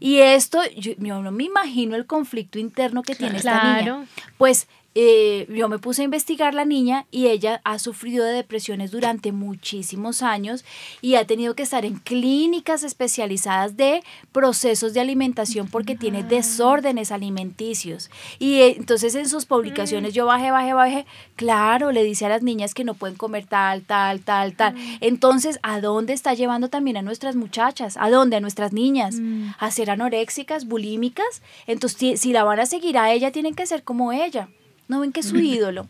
Y esto, yo, no me imagino el conflicto interno que tiene esta niña. Pues eh, yo me puse a investigar la niña y ella ha sufrido de depresiones durante muchísimos años y ha tenido que estar en clínicas especializadas de procesos de alimentación porque tiene desórdenes alimenticios. Y eh, entonces en sus publicaciones yo bajé, bajé, bajé, claro, le dice a las niñas que no pueden comer tal, tal, tal, tal. Entonces, ¿a dónde está llevando también a nuestras muchachas? ¿A dónde? A nuestras niñas. Mm. ¿A ser anoréxicas, bulímicas? Entonces, si la van a seguir a ella, tienen que ser como ella. ¿No ven que es su ídolo?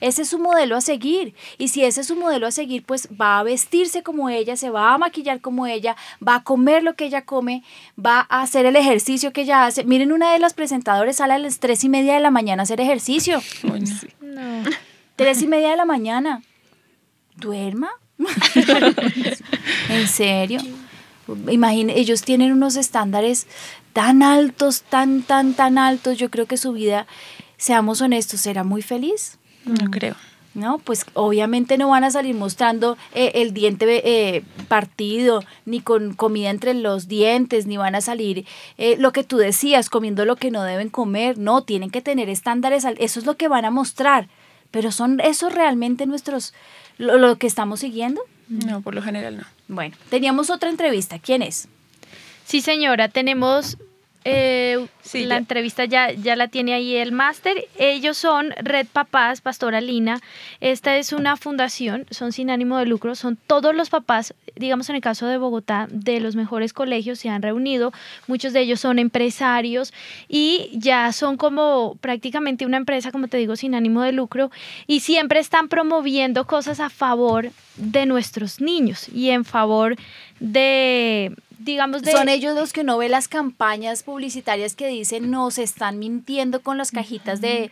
Ese es su modelo a seguir. Y si ese es su modelo a seguir, pues va a vestirse como ella, se va a maquillar como ella, va a comer lo que ella come, va a hacer el ejercicio que ella hace. Miren, una de las presentadoras sale a las tres y media de la mañana a hacer ejercicio. No. Tres y media de la mañana. ¿Duerma? ¿En serio? Imaginen, ellos tienen unos estándares tan altos, tan, tan, tan altos. Yo creo que su vida seamos honestos, ¿será muy feliz? No creo. No, pues obviamente no van a salir mostrando eh, el diente eh, partido, ni con comida entre los dientes, ni van a salir eh, lo que tú decías, comiendo lo que no deben comer. No, tienen que tener estándares, eso es lo que van a mostrar. Pero ¿son esos realmente nuestros, lo, lo que estamos siguiendo? No, por lo general no. Bueno, teníamos otra entrevista. ¿Quién es? Sí, señora, tenemos eh, la entrevista ya, ya la tiene ahí el máster. Ellos son Red Papás, Pastora Lina. Esta es una fundación, son sin ánimo de lucro, son todos los papás, digamos en el caso de Bogotá, de los mejores colegios se han reunido. Muchos de ellos son empresarios y ya son como prácticamente una empresa, como te digo, sin ánimo de lucro y siempre están promoviendo cosas a favor de nuestros niños y en favor de, digamos, Son ellos los que no ve las campañas publicitarias que dicen nos están mintiendo con las cajitas de,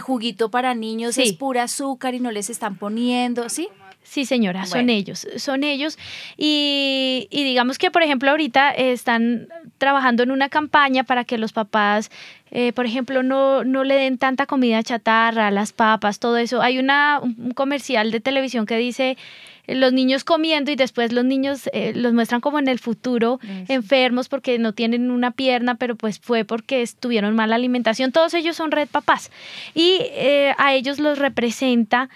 juguito para niños, es pura azúcar y no les están poniendo, ¿sí? Sí, señora, son ellos, son ellos. Y, digamos que, por ejemplo, ahorita están trabajando en una campaña para que los papás, eh, por ejemplo, no, no le den tanta comida chatarra, las papas, todo eso. Hay una, un comercial de televisión que dice los niños comiendo y después los niños eh, los muestran como en el futuro enfermos porque no tienen una pierna, pero pues fue porque tuvieron mala alimentación. Todos ellos son red papás y eh, a ellos los representa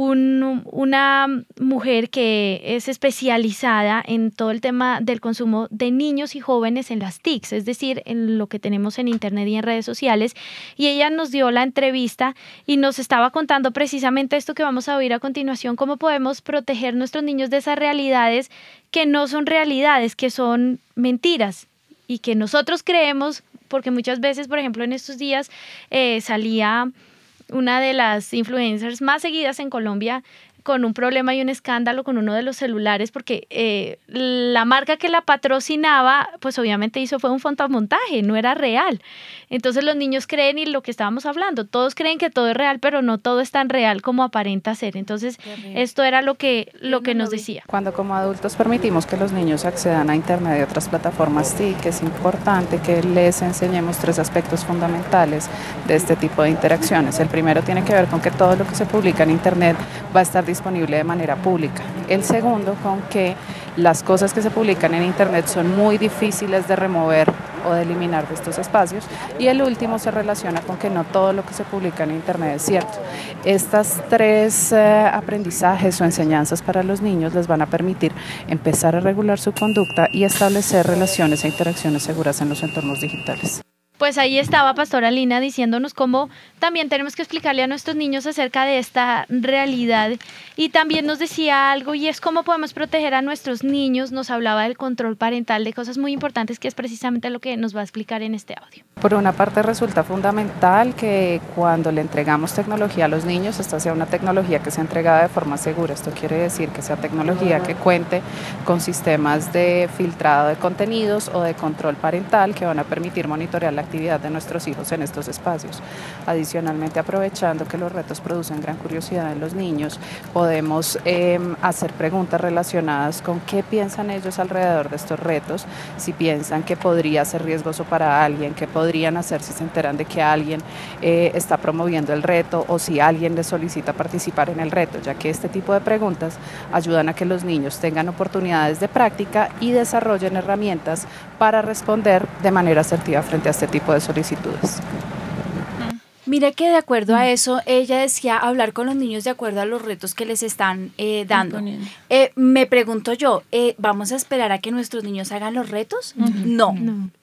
una mujer que es especializada en todo el tema del consumo de niños y jóvenes en las TICs, es decir, en lo que tenemos en Internet y en redes sociales. Y ella nos dio la entrevista y nos estaba contando precisamente esto que vamos a oír a continuación, cómo podemos proteger nuestros niños de esas realidades que no son realidades, que son mentiras y que nosotros creemos, porque muchas veces, por ejemplo, en estos días eh, salía una de las influencers más seguidas en Colombia con un problema y un escándalo con uno de los celulares porque eh, la marca que la patrocinaba, pues obviamente hizo fue un fotomontaje, no era real. Entonces los niños creen y lo que estábamos hablando, todos creen que todo es real, pero no todo es tan real como aparenta ser. Entonces esto era lo que, lo que nos decía. Cuando como adultos permitimos que los niños accedan a Internet y otras plataformas, sí que es importante que les enseñemos tres aspectos fundamentales de este tipo de interacciones. El primero tiene que ver con que todo lo que se publica en Internet va a estar disponible de manera pública. El segundo con que las cosas que se publican en Internet son muy difíciles de remover o de eliminar de estos espacios. Y el último se relaciona con que no todo lo que se publica en Internet es cierto. Estas tres eh, aprendizajes o enseñanzas para los niños les van a permitir empezar a regular su conducta y establecer relaciones e interacciones seguras en los entornos digitales pues ahí estaba Pastora Lina diciéndonos cómo también tenemos que explicarle a nuestros niños acerca de esta realidad. Y también nos decía algo y es cómo podemos proteger a nuestros niños, nos hablaba del control parental, de cosas muy importantes que es precisamente lo que nos va a explicar en este audio. Por una parte resulta fundamental que cuando le entregamos tecnología a los niños, esta sea una tecnología que sea entregada de forma segura, esto quiere decir que sea tecnología que cuente con sistemas de filtrado de contenidos o de control parental que van a permitir monitorear la actividad de nuestros hijos en estos espacios. Adicionalmente, aprovechando que los retos producen gran curiosidad en los niños, podemos em, hacer preguntas relacionadas con qué piensan ellos alrededor de estos retos, si piensan que podría ser riesgoso para alguien, qué podrían hacer si se enteran de que alguien eh, está promoviendo el reto o si alguien les solicita participar en el reto, ya que este tipo de preguntas ayudan a que los niños tengan oportunidades de práctica y desarrollen herramientas para responder de manera asertiva frente a este tipo de solicitudes. Mire que de acuerdo a eso, ella decía hablar con los niños de acuerdo a los retos que les están eh, dando. Eh, me pregunto yo, eh, ¿vamos a esperar a que nuestros niños hagan los retos? No.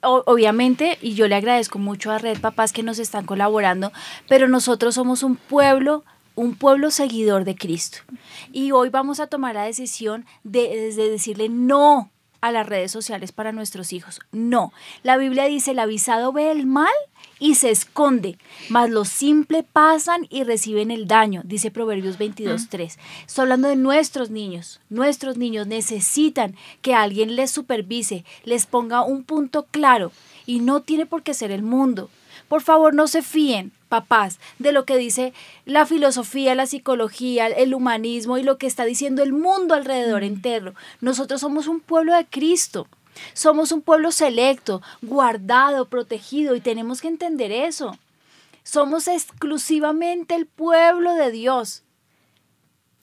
obviamente, y yo le agradezco mucho a Red Papás que nos están colaborando, pero nosotros somos un pueblo un pueblo seguidor de Cristo. Y hoy vamos a tomar la decisión de, de decirle no a las redes sociales para nuestros hijos. No, la Biblia dice, el avisado ve el mal y se esconde, mas los simples pasan y reciben el daño, dice Proverbios 22.3. Estoy hablando de nuestros niños. Nuestros niños necesitan que alguien les supervise, les ponga un punto claro y no tiene por qué ser el mundo. Por favor, no se fíen, papás, de lo que dice la filosofía, la psicología, el humanismo y lo que está diciendo el mundo alrededor mm. entero. Nosotros somos un pueblo de Cristo. Somos un pueblo selecto, guardado, protegido y tenemos que entender eso. Somos exclusivamente el pueblo de Dios.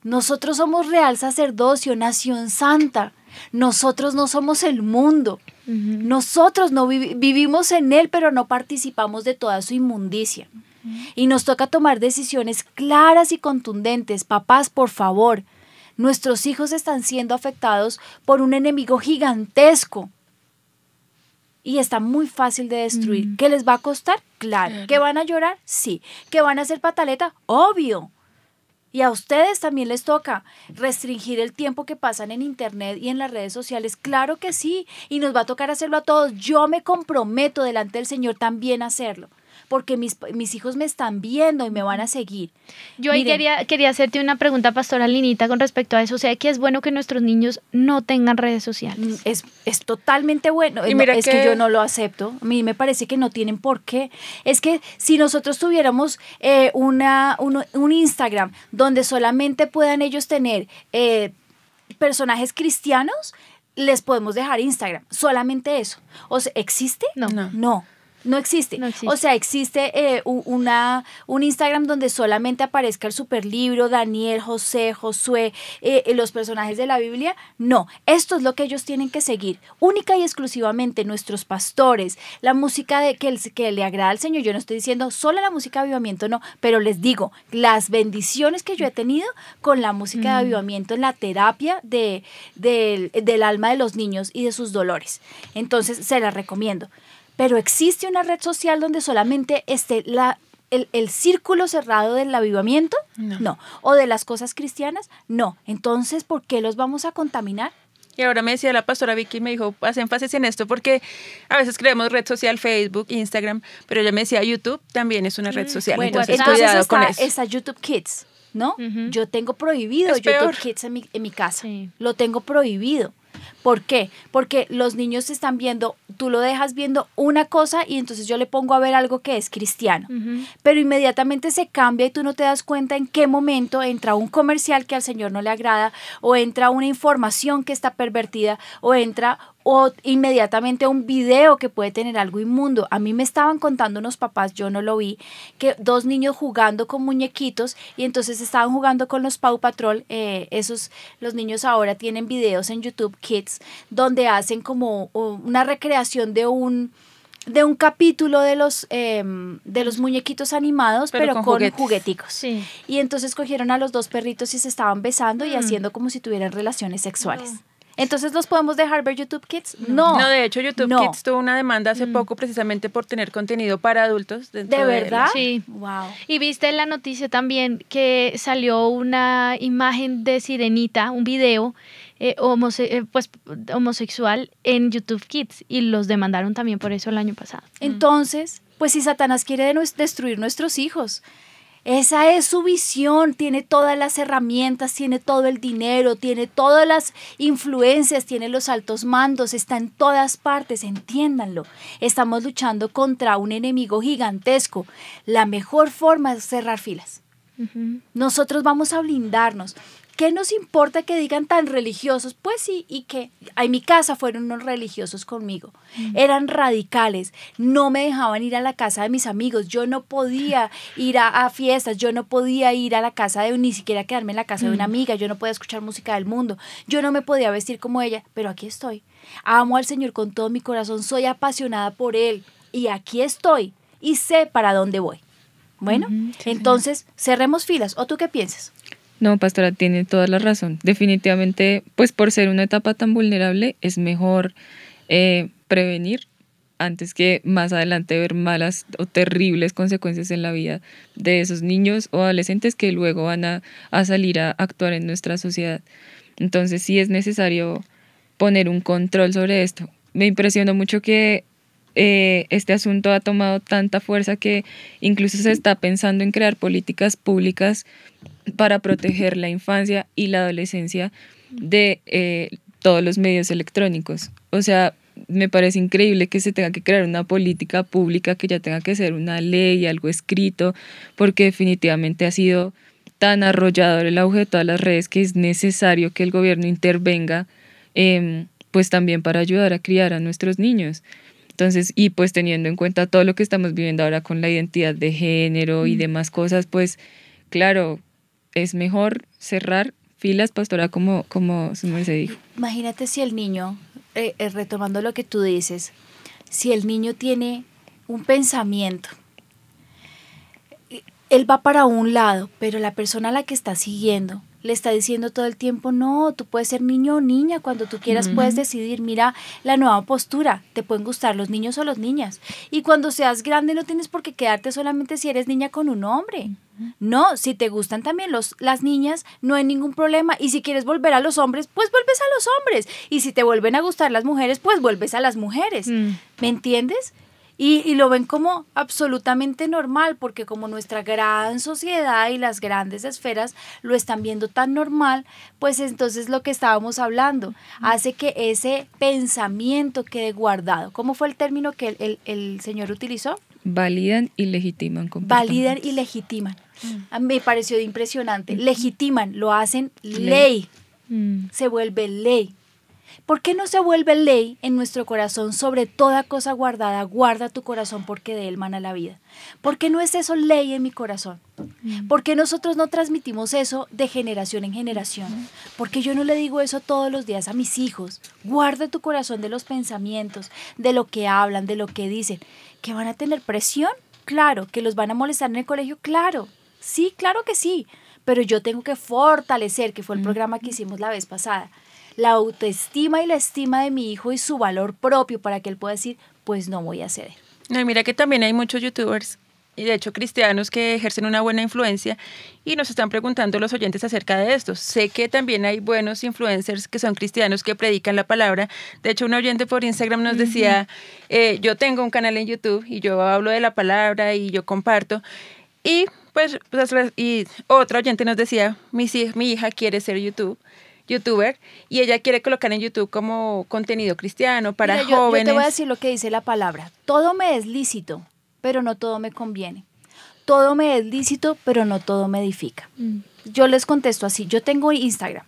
Nosotros somos real sacerdocio, nación santa. Nosotros no somos el mundo. Nosotros no vivimos en él, pero no participamos de toda su inmundicia. Y nos toca tomar decisiones claras y contundentes. Papás, por favor, nuestros hijos están siendo afectados por un enemigo gigantesco. Y está muy fácil de destruir. ¿Qué les va a costar? Claro. ¿Que van a llorar? Sí. ¿Que van a hacer pataleta? Obvio. Y a ustedes también les toca restringir el tiempo que pasan en Internet y en las redes sociales. Claro que sí. Y nos va a tocar hacerlo a todos. Yo me comprometo delante del Señor también a hacerlo porque mis, mis hijos me están viendo y me van a seguir. Yo ahí quería, quería hacerte una pregunta, Pastora Linita, con respecto a eso. O sea, que es bueno que nuestros niños no tengan redes sociales. Mm, es, es totalmente bueno. Y mira es que... yo no lo acepto. A mí me parece que no tienen por qué. Es que si nosotros tuviéramos eh, una, un, Instagram donde solamente puedan ellos tener eh, personajes cristianos, les podemos dejar Instagram. Solamente eso. O sea, ¿existe? No. No. No existe. O sea, existe eh, una, un Instagram donde solamente aparezca el superlibro, Daniel, José, Josué, eh, eh, los personajes de la Biblia. No, esto es lo que ellos tienen que seguir. Única y exclusivamente nuestros pastores, la música de, que, que le agrada al Señor. Yo no estoy diciendo solo la música de avivamiento, no, pero les digo, las bendiciones que yo he tenido con la música de mm. avivamiento en la terapia de, del alma de los niños y de sus dolores. Entonces, se las recomiendo. Pero existe una red social donde solamente esté la, el, círculo cerrado del avivamiento? No. ¿O de las cosas cristianas? No. Entonces, ¿por qué los vamos a contaminar? Y ahora me decía la pastora Vicky, me dijo, haz énfasis en esto porque a veces creemos red social, Facebook, Instagram, pero ella me decía YouTube también es una red mm, social. entonces, cuidado con eso. Esa YouTube Kids. ¿no? Yo tengo prohibido Es YouTube peor. Kids en mi, en mi casa. Sí. Lo tengo prohibido. ¿Por qué? Porque los niños están viendo, tú lo dejas viendo una cosa y entonces yo le pongo a ver algo que es cristiano. Pero inmediatamente se cambia y tú no te das cuenta en qué momento entra un comercial que al Señor no le agrada o entra una información que está pervertida o entra o inmediatamente un video que puede tener algo inmundo. A mí me estaban contando unos papás, yo no lo vi, que dos niños jugando con muñequitos y entonces estaban jugando con los Paw Patrol. eh, esos, los niños ahora tienen videos en YouTube Kids donde hacen como una recreación de un de un capítulo de los em, de los muñequitos animados, Pero pero, con con, jugueticos. Sí. Y entonces cogieron a los dos perritos y se estaban besando y Mm. haciendo como si tuvieran relaciones sexuales. Entonces los podemos dejar ver YouTube Kids? No. No, de hecho YouTube No. Kids tuvo una demanda hace poco precisamente por tener contenido para adultos. dentro ¿De verdad? Sí. Wow. Y viste la noticia también que salió una imagen de Sirenita, un video eh, homose- eh, pues, homosexual en YouTube Kids y los demandaron también por eso el año pasado. Entonces, pues si Satanás quiere destruir nuestros hijos, esa es su visión, tiene todas las herramientas, tiene todo el dinero, tiene todas las influencias, tiene los altos mandos, está en todas partes, entiéndanlo. Estamos luchando contra un enemigo gigantesco. La mejor forma es cerrar filas. Nosotros vamos a blindarnos. ¿Qué nos importa que digan tan religiosos? Pues sí, y que en mi casa fueron unos religiosos conmigo. Eran radicales, no me dejaban ir a la casa de mis amigos, yo no podía ir a, a fiestas, yo no podía ir a la casa de ni siquiera quedarme en la casa de una amiga, yo no podía escuchar música del mundo, yo no me podía vestir como ella, pero aquí estoy. Amo al Señor con todo mi corazón, soy apasionada por Él y aquí estoy y sé para dónde voy. Bueno, entonces cerremos filas. ¿O tú qué piensas? No, pastora, tiene toda la razón. Definitivamente, pues por ser una etapa tan vulnerable, es mejor eh, prevenir antes que más adelante ver malas o terribles consecuencias en la vida de esos niños o adolescentes que luego van a, a salir a actuar en nuestra sociedad. Entonces sí es necesario poner un control sobre esto. Me impresionó mucho que eh, este asunto ha tomado tanta fuerza que incluso se está pensando en crear políticas públicas para proteger la infancia y la adolescencia de eh, todos los medios electrónicos. O sea, me parece increíble que se tenga que crear una política pública que ya tenga que ser una ley, algo escrito, porque definitivamente ha sido tan arrollador el auge de todas las redes que es necesario que el gobierno intervenga, em, pues también para ayudar a criar a nuestros niños. Entonces, y pues teniendo en cuenta todo lo que estamos viviendo ahora con la identidad de género y demás cosas, pues claro, es mejor cerrar filas, pastora, como, como su merced dijo. Imagínate si el niño, eh, eh, retomando lo que tú dices, si el niño tiene un pensamiento, eh, él va para un lado, pero la persona a la que está siguiendo le está diciendo todo el tiempo, no, tú puedes ser niño o niña, cuando tú quieras puedes decidir, mira la nueva postura, te pueden gustar los niños o las niñas. Y cuando seas grande no tienes por qué quedarte solamente si eres niña con un hombre. No, si te gustan también los, las niñas, no hay ningún problema. Y si quieres volver a los hombres, pues vuelves a los hombres. Y si te vuelven a gustar las mujeres, pues vuelves a las mujeres. Mm. ¿Me entiendes? Y, y lo ven como absolutamente normal, porque como nuestra gran sociedad y las grandes esferas lo están viendo tan normal, pues entonces lo que estábamos hablando hace que ese pensamiento quede guardado. ¿Cómo fue el término que el, el- el señor utilizó? Validan y legitiman Validan y legitiman. Mí me pareció impresionante. Legitiman, lo hacen ley. Mm. Se vuelve ley. ¿Por qué no se vuelve ley en nuestro corazón sobre toda cosa guardada? Guarda tu corazón porque de él mana la vida. ¿Por qué no es eso ley en mi corazón? ¿Por qué nosotros no transmitimos eso de generación en generación? Porque yo no le digo eso todos los días a mis hijos. Guarda tu corazón de los pensamientos, de lo que hablan, de lo que dicen. ¿Que van a tener presión? Claro. ¿Que los van a molestar en el colegio? Claro. Sí, claro que sí. Pero yo tengo que fortalecer, que fue el programa que hicimos la vez pasada, la autoestima y la estima de mi hijo y su valor propio para que él pueda decir, pues no voy a ceder. No, mira que también hay muchos youtubers y de hecho cristianos que ejercen una buena influencia y nos están preguntando los oyentes acerca de esto. Sé que también hay buenos influencers que son cristianos que predican la palabra. De hecho, un oyente por Instagram nos decía, eh, yo tengo un canal en YouTube y yo hablo de la palabra y yo comparto. Y Pues, pues, y otra oyente nos decía, mi, mi hija quiere ser YouTube youtuber y ella quiere colocar en YouTube como contenido cristiano para jóvenes. Yo te voy a decir lo que dice la palabra. Todo me es lícito, pero no todo me conviene. Todo me es lícito, pero no todo me edifica. Mm. Yo les contesto así, yo tengo Instagram.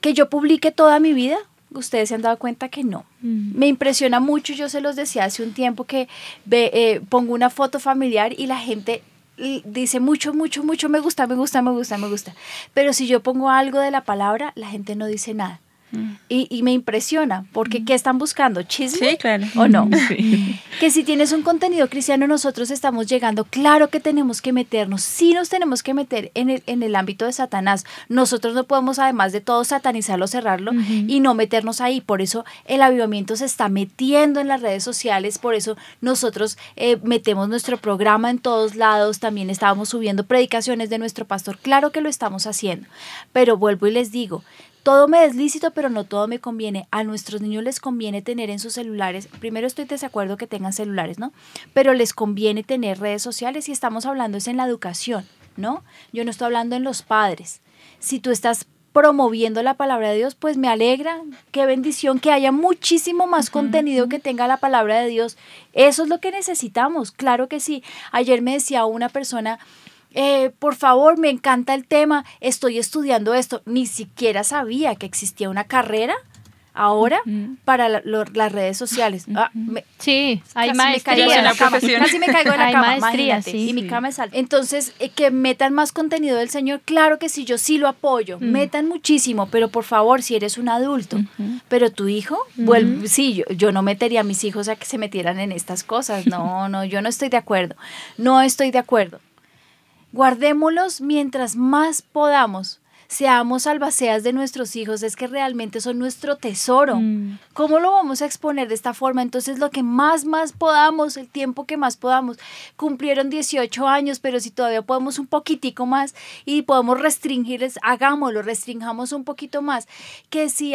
Que yo publique toda mi vida, ustedes se han dado cuenta que no. Mm. Me impresiona mucho, yo se los decía hace un tiempo que eh, pongo una foto familiar y la gente dice mucho, mucho, mucho, me gusta, me gusta, me gusta, me gusta. Pero si yo pongo algo de la palabra, la gente no dice nada. Y, me impresiona, porque ¿qué están buscando? ¿Chisme? Sí, claro. ¿O no? Que si tienes un contenido cristiano, nosotros estamos llegando, claro que tenemos que meternos, sí nos tenemos que meter en el, en el ámbito de Satanás. Nosotros no podemos, además de todo, satanizarlo, cerrarlo y no meternos ahí. Por eso el avivamiento se está metiendo en las redes sociales, por eso nosotros eh, metemos nuestro programa en todos lados, también estábamos subiendo predicaciones de nuestro pastor, claro que lo estamos haciendo. Pero vuelvo y les digo, todo me es lícito, pero no todo me conviene. A nuestros niños les conviene tener en sus celulares, primero estoy de desacuerdo que tengan celulares, ¿no? Pero les conviene tener redes sociales y estamos hablando es en la educación, ¿no? Yo no estoy hablando en los padres. Si tú estás promoviendo la palabra de Dios, pues me alegra, qué bendición que haya muchísimo más contenido que tenga la palabra de Dios. Eso es lo que necesitamos, claro que sí. Ayer me decía una persona, eh, por favor, me encanta el tema, estoy estudiando esto. Ni siquiera sabía que existía una carrera ahora para las redes sociales. Ah, sí, hay maestría. En la casi me caigo en la cama, maestría, sí, y mi cama es alta. Entonces, eh, que metan más contenido del Señor, claro que sí, yo sí lo apoyo, metan muchísimo, pero por favor, si eres un adulto, pero tu hijo, vuelve, sí, yo, yo no metería a mis hijos a que se metieran en estas cosas, no, no, yo no estoy de acuerdo, no estoy de acuerdo. Guardémoslos mientras más podamos. Seamos albaceas de nuestros hijos, es que realmente son nuestro tesoro. Mm. ¿Cómo lo vamos a exponer de esta forma? Entonces, lo que más, más podamos, el tiempo que más podamos. Cumplieron 18 años, pero si todavía podemos un poquitico más y podemos restringirles, hagámoslo, restringamos un poquito más. Que si,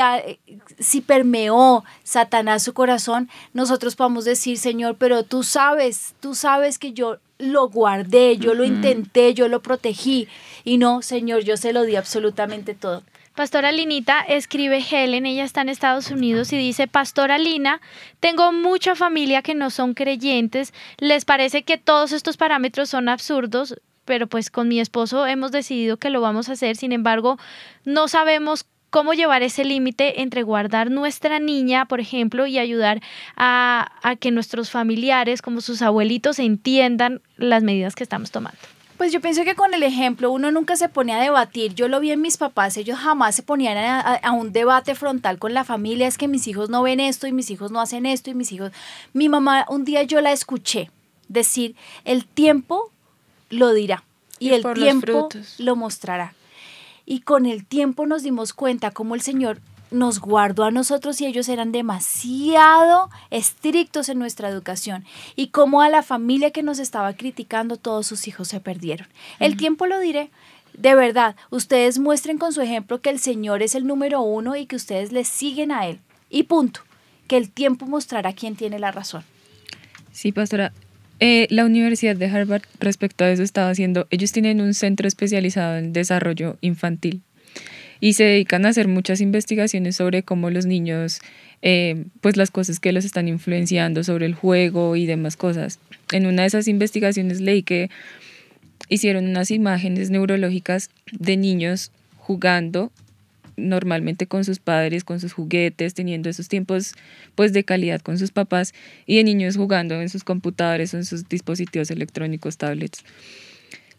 si permeó Satanás su corazón, nosotros podamos decir, Señor, pero tú sabes, tú sabes que yo lo guardé, yo lo intenté, yo lo protegí. Y no, Señor, yo se lo di absolutamente todo. Pastora Linita escribe Helen, ella está en Estados Unidos y dice, Pastora Lina, tengo mucha familia que no son creyentes, les parece que todos estos parámetros son absurdos, pero pues con mi esposo hemos decidido que lo vamos a hacer, sin embargo, no sabemos cómo llevar ese límite entre guardar nuestra niña, por ejemplo, y ayudar a, que nuestros familiares, como sus abuelitos, entiendan las medidas que estamos tomando. Pues yo pienso que con el ejemplo uno nunca se pone a debatir. Yo lo vi en mis papás, ellos jamás se ponían a, a, un debate frontal con la familia. Es que mis hijos no ven esto y mis hijos no hacen esto y mis hijos... Mi mamá un día yo la escuché decir, el tiempo lo dirá y, el tiempo lo mostrará. Y con el tiempo nos dimos cuenta cómo el Señor nos guardó a nosotros y ellos eran demasiado estrictos en nuestra educación y cómo a la familia que nos estaba criticando todos sus hijos se perdieron. El tiempo lo diré. De verdad, ustedes muestren con su ejemplo que el Señor es el número uno y que ustedes le siguen a Él. Y punto. Que el tiempo mostrará quién tiene la razón. Sí, pastora. Eh, la Universidad de Harvard respecto a eso estaba haciendo, ellos tienen un centro especializado en desarrollo infantil y se dedican a hacer muchas investigaciones sobre cómo los niños, eh, pues las cosas que los están influenciando sobre el juego y demás cosas. En una de esas investigaciones leí que hicieron unas imágenes neurológicas de niños jugando normalmente con sus padres, con sus juguetes, teniendo esos tiempos pues de calidad con sus papás y de niños jugando en sus computadores o en sus dispositivos electrónicos, tablets.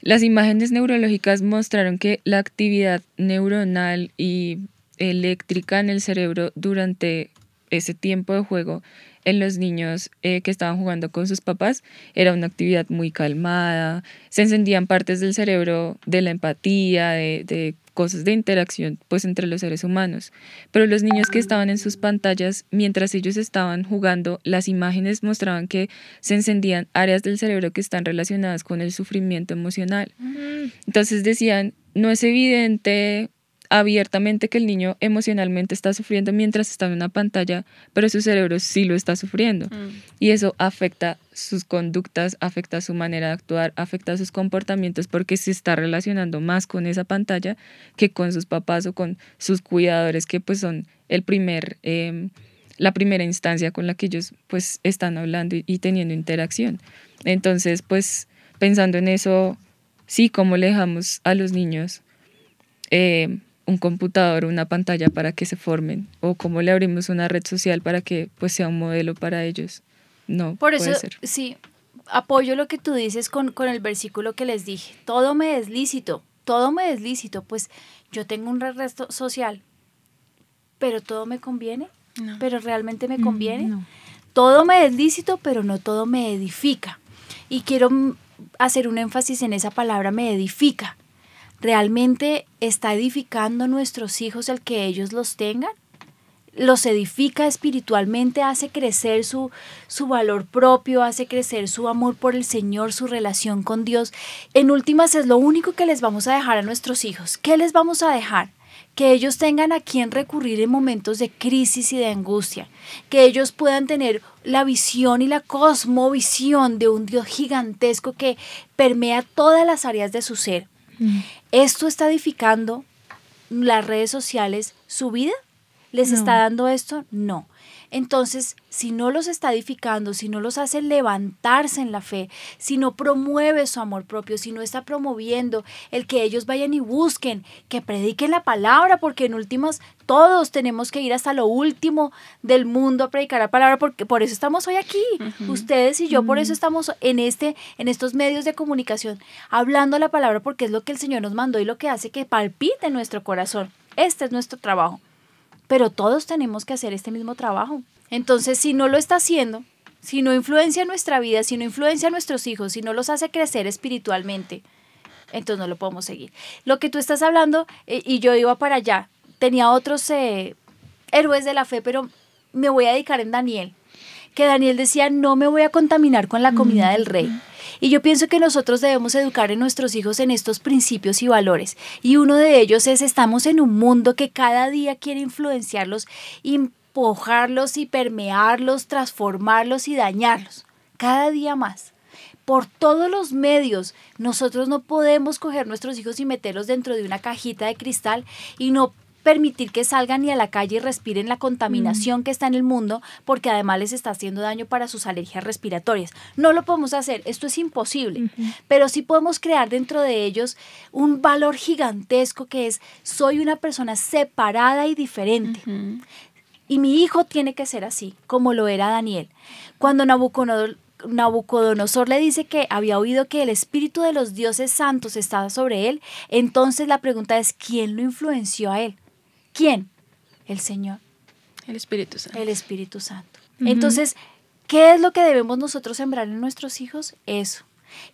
Las imágenes neurológicas mostraron que la actividad neuronal y eléctrica en el cerebro durante ese tiempo de juego en los niños eh, que estaban jugando con sus papás era una actividad muy calmada, se encendían partes del cerebro de la empatía, de, de cosas de interacción pues entre los seres humanos. Pero los niños que estaban en sus pantallas, mientras ellos estaban jugando, las imágenes mostraban que se encendían áreas del cerebro que están relacionadas con el sufrimiento emocional. Entonces decían, no es evidente abiertamente que el niño emocionalmente está sufriendo mientras está en una pantalla, pero su cerebro sí lo está sufriendo. Mm. Y eso afecta sus conductas, afecta su manera de actuar, afecta sus comportamientos porque se está relacionando más con esa pantalla que con sus papás o con sus cuidadores que pues son el primer, em, la primera instancia con la que ellos pues están hablando y, teniendo interacción. Entonces pues pensando en eso, sí, cómo le dejamos a los niños eh, un computador, una pantalla para que se formen o cómo le abrimos una red social para que pues sea un modelo para ellos. No, Por puede eso, ser. sí, apoyo lo que tú dices con, con el versículo que les dije. Todo me es lícito, todo me es lícito. Pues yo tengo un red so- social, pero todo me conviene, No. pero realmente me Mm, conviene. no. Todo me es lícito, pero no todo me edifica. Y quiero hacer un énfasis en esa palabra, me edifica. ¿Realmente está edificando a nuestros hijos el que ellos los tengan? Los edifica espiritualmente, hace crecer su, su valor propio, hace crecer su amor por el Señor, su relación con Dios. En últimas es lo único que les vamos a dejar a nuestros hijos. ¿Qué les vamos a dejar? Que ellos tengan a quien recurrir en momentos de crisis y de angustia. Que ellos puedan tener la visión y la cosmovisión de un Dios gigantesco que permea todas las áreas de su ser. Mm. ¿Esto está edificando las redes sociales su vida? ¿Les No. está dando esto? No. Entonces, si no los está edificando, si no los hace levantarse en la fe, si no promueve su amor propio, si no está promoviendo el que ellos vayan y busquen, que prediquen la palabra, porque en últimas todos tenemos que ir hasta lo último del mundo a predicar la palabra, porque por eso estamos hoy aquí. Ustedes y yo por eso estamos en este en estos medios de comunicación hablando la palabra porque es lo que el Señor nos mandó y lo que hace que palpite nuestro corazón. Este es nuestro trabajo pero todos tenemos que hacer este mismo trabajo. Entonces, si no lo está haciendo, si no influencia nuestra vida, si no influencia a nuestros hijos, si no los hace crecer espiritualmente, entonces no lo podemos seguir. Lo que tú estás hablando, eh, y yo iba para allá, tenía otros eh, héroes de la fe, pero me voy a dedicar en Daniel, que Daniel decía, no me voy a contaminar con la comida del rey. Y yo pienso que nosotros debemos educar en nuestros hijos en estos principios y valores. Y uno de ellos es, estamos en un mundo que cada día quiere influenciarlos, empujarlos y permearlos, transformarlos y dañarlos. Cada día más. Por todos los medios, nosotros no podemos coger nuestros hijos y meterlos dentro de una cajita de cristal y no permitir que salgan y a la calle y respiren la contaminación que está en el mundo, porque además les está haciendo daño para sus alergias respiratorias. No lo podemos hacer, esto es imposible, pero sí podemos crear dentro de ellos un valor gigantesco que es, soy una persona separada y diferente. Y mi hijo tiene que ser así, como lo era Daniel. Cuando Nabucodonosor, Nabucodonosor le dice que había oído que el espíritu de los dioses santos estaba sobre él, entonces la pregunta es, ¿quién lo influenció a él? ¿Quién? El Señor, El Espíritu Santo. el Espíritu Santo. Entonces, ¿qué es lo que debemos nosotros sembrar en nuestros hijos? Eso.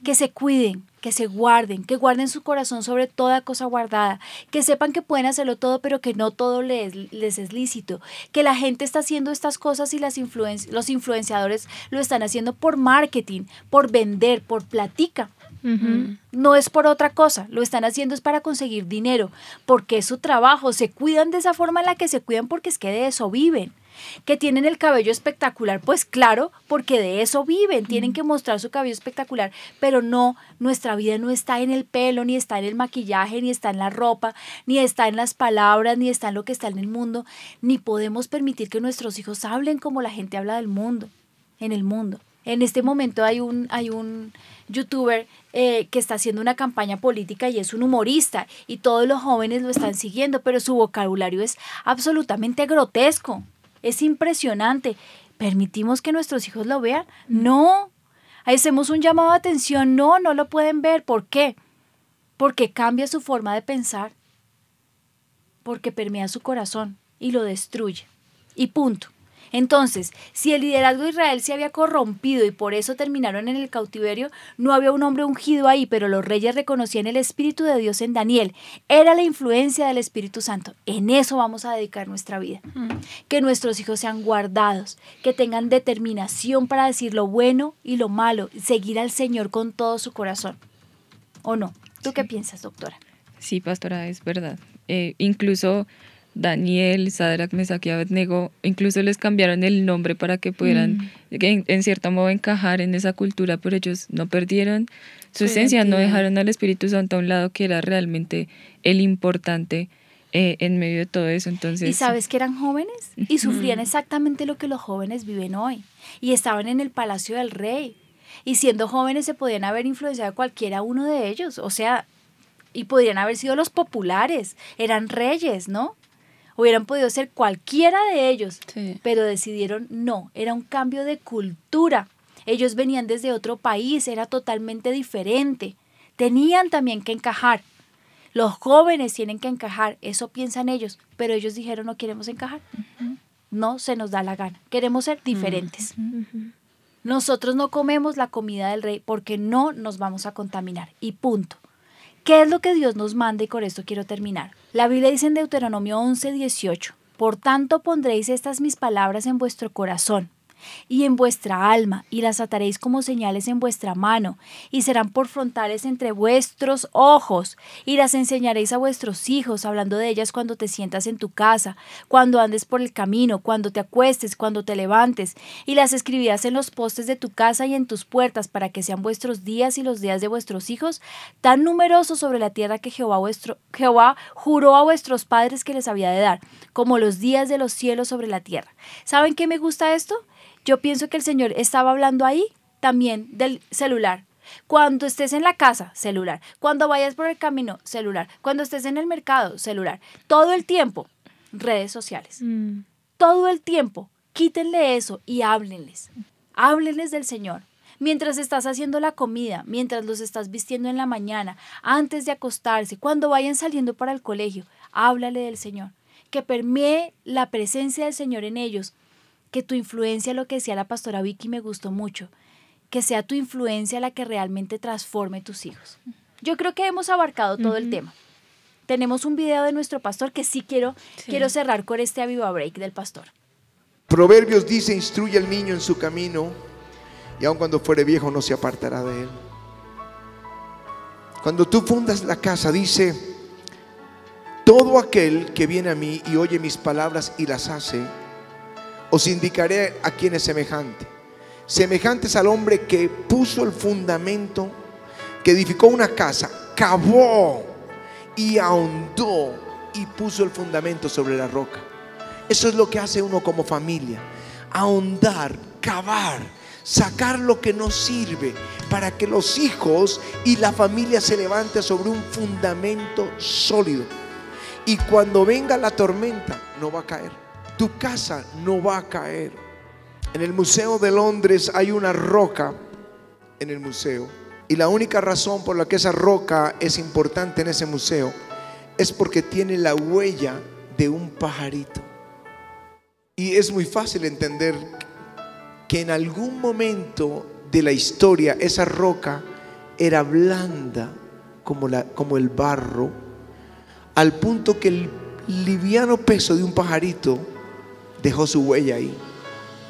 Que se cuiden, que se guarden, que guarden su corazón sobre toda cosa guardada, que sepan que pueden hacerlo todo, pero que no todo les, les es lícito, que la gente está haciendo estas cosas y las influen- los influenciadores lo están haciendo por marketing, por vender, por platica. Ujú. No es por otra cosa, lo están haciendo es para conseguir dinero, porque es su trabajo, se cuidan de esa forma en la que se cuidan porque es que de eso viven. Que tienen el cabello espectacular, pues claro, porque de eso viven, tienen que mostrar su cabello espectacular, pero no, nuestra vida no está en el pelo, ni está en el maquillaje, ni está en la ropa, ni está en las palabras, ni está en lo que está en el mundo, ni podemos permitir que nuestros hijos hablen como la gente habla del mundo, en el mundo. En este momento hay un, hay un youtuber eh, que está haciendo una campaña política y es un humorista y todos los jóvenes lo están siguiendo, pero su vocabulario es absolutamente grotesco, es impresionante. ¿Permitimos que nuestros hijos lo vean? No. Hacemos un llamado de atención, no, no lo pueden ver. ¿Por qué? Porque cambia su forma de pensar, porque permea su corazón y lo destruye. Y punto. Entonces, si el liderazgo de Israel se había corrompido y por eso terminaron en el cautiverio, no había un hombre ungido ahí, pero los reyes reconocían el Espíritu de Dios en Daniel. Era la influencia del Espíritu Santo. En eso vamos a dedicar nuestra vida. Que nuestros hijos sean guardados, que tengan determinación para decir lo bueno y lo malo, seguir al Señor con todo su corazón. ¿O no? ¿Tú qué piensas, doctora? Sí, pastora, es verdad. Eh, incluso Daniel, Sadrach, Mesach y Abednego, incluso les cambiaron el nombre para que pudieran Mm. en, en cierto modo encajar en esa cultura, pero ellos no perdieron su, esencia, no dejaron al Espíritu Santo a un lado que era realmente el importante eh, en medio de todo eso. Entonces, Y sabes que eran jóvenes y sufrían exactamente lo que los jóvenes viven hoy. Y estaban en el palacio del rey. Y siendo jóvenes se podían haber influenciado a cualquiera uno de ellos. O sea, y podrían haber sido los populares. Eran reyes, ¿no? Hubieran podido ser cualquiera de ellos. Sí. Pero decidieron no. Era un cambio de cultura. Ellos venían desde otro país. Era totalmente diferente. Tenían también que encajar. Los jóvenes tienen que encajar, eso piensan ellos, pero ellos dijeron no queremos encajar. No se nos da la gana, queremos ser diferentes. Nosotros no comemos la comida del rey porque no nos vamos a contaminar y punto. ¿Qué es lo que Dios nos manda? Y con esto quiero terminar. La Biblia dice en Deuteronomio 11, 18, Por tanto pondréis estas mis palabras en vuestro corazón y en vuestra alma, y las ataréis como señales en vuestra mano, y serán por frontales entre vuestros ojos, y las enseñaréis a vuestros hijos, hablando de ellas cuando te sientas en tu casa, cuando andes por el camino, cuando te acuestes, cuando te levantes, y las escribirás en los postes de tu casa y en tus puertas, para que sean vuestros días y los días de vuestros hijos tan numerosos sobre la tierra que Jehová, Jehová juró a vuestros padres que les había de dar, como los días de los cielos sobre la tierra. ¿Saben qué me gusta esto? Yo pienso que el Señor estaba hablando ahí también del celular. Cuando estés en la casa, celular. Cuando vayas por el camino, celular. Cuando estés en el mercado, celular. Todo el tiempo, redes sociales. Mm. Todo el tiempo, quítenle eso y háblenles. Háblenles del Señor. Mientras estás haciendo la comida, mientras los estás vistiendo en la mañana, antes de acostarse, cuando vayan saliendo para el colegio, háblale del Señor. Que permee la presencia del Señor en ellos que tu influencia, lo que decía la pastora Vicky, me gustó mucho, que sea tu influencia la que realmente transforme tus hijos. Yo creo que hemos abarcado todo el tema. Tenemos un video de nuestro pastor que sí quiero, quiero cerrar con este Aviva Break del pastor. Proverbios dice, instruye al niño en su camino y aun cuando fuere viejo no se apartará de él. Cuando tú fundas la casa, dice, todo aquel que viene a mí y oye mis palabras y las hace, os indicaré a quién es semejante. Semejante es al hombre que puso el fundamento, que edificó una casa, cavó y ahondó y puso el fundamento sobre la roca. Eso es lo que hace uno como familia. Ahondar, cavar, sacar lo que no sirve para que los hijos y la familia se levante sobre un fundamento sólido. Y cuando venga la tormenta, no va a caer. Tu casa no va a caer. En el Museo de Londres hay una roca en el museo. Y la única razón por la que esa roca es importante en ese museo es porque tiene la huella de un pajarito. Y es muy fácil entender que en algún momento de la historia esa roca era blanda como, la, como el barro, al punto que el liviano peso de un pajarito dejó su huella ahí.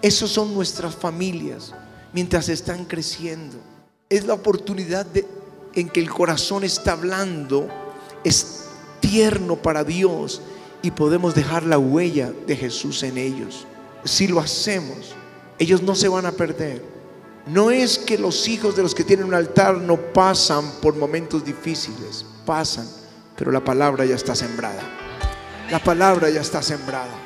Esas son nuestras familias mientras están creciendo. Es la oportunidad de, en que el corazón está hablando, es tierno para Dios y podemos dejar la huella de Jesús en ellos. Si lo hacemos, ellos no se van a perder. No es que los hijos de los que tienen un altar no pasan por momentos difíciles, pasan, pero la palabra ya está sembrada. La palabra ya está sembrada.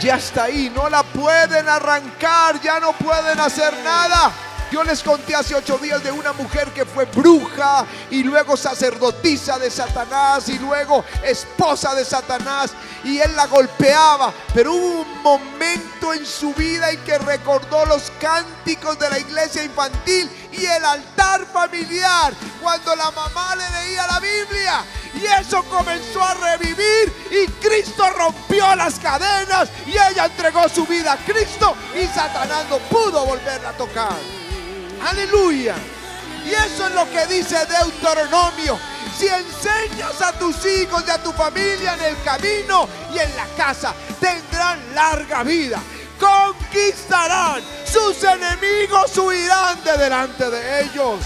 Ya está ahí, no la pueden arrancar, ya no pueden hacer nada. Yo les conté hace ocho días de una mujer que fue bruja y luego sacerdotisa de Satanás y luego esposa de Satanás y él la golpeaba. Pero un momento en su vida en que recordó los cánticos de la iglesia infantil y el altar familiar cuando la mamá le leía la Biblia. Y eso comenzó a revivir y Cristo rompió las cadenas y ella entregó su vida a Cristo y Satanás no pudo volverla a tocar. Aleluya. Y eso es lo que dice Deuteronomio. Si enseñas a tus hijos y a tu familia en el camino y en la casa, tendrán larga vida. Conquistarán. Sus enemigos huirán de delante de ellos.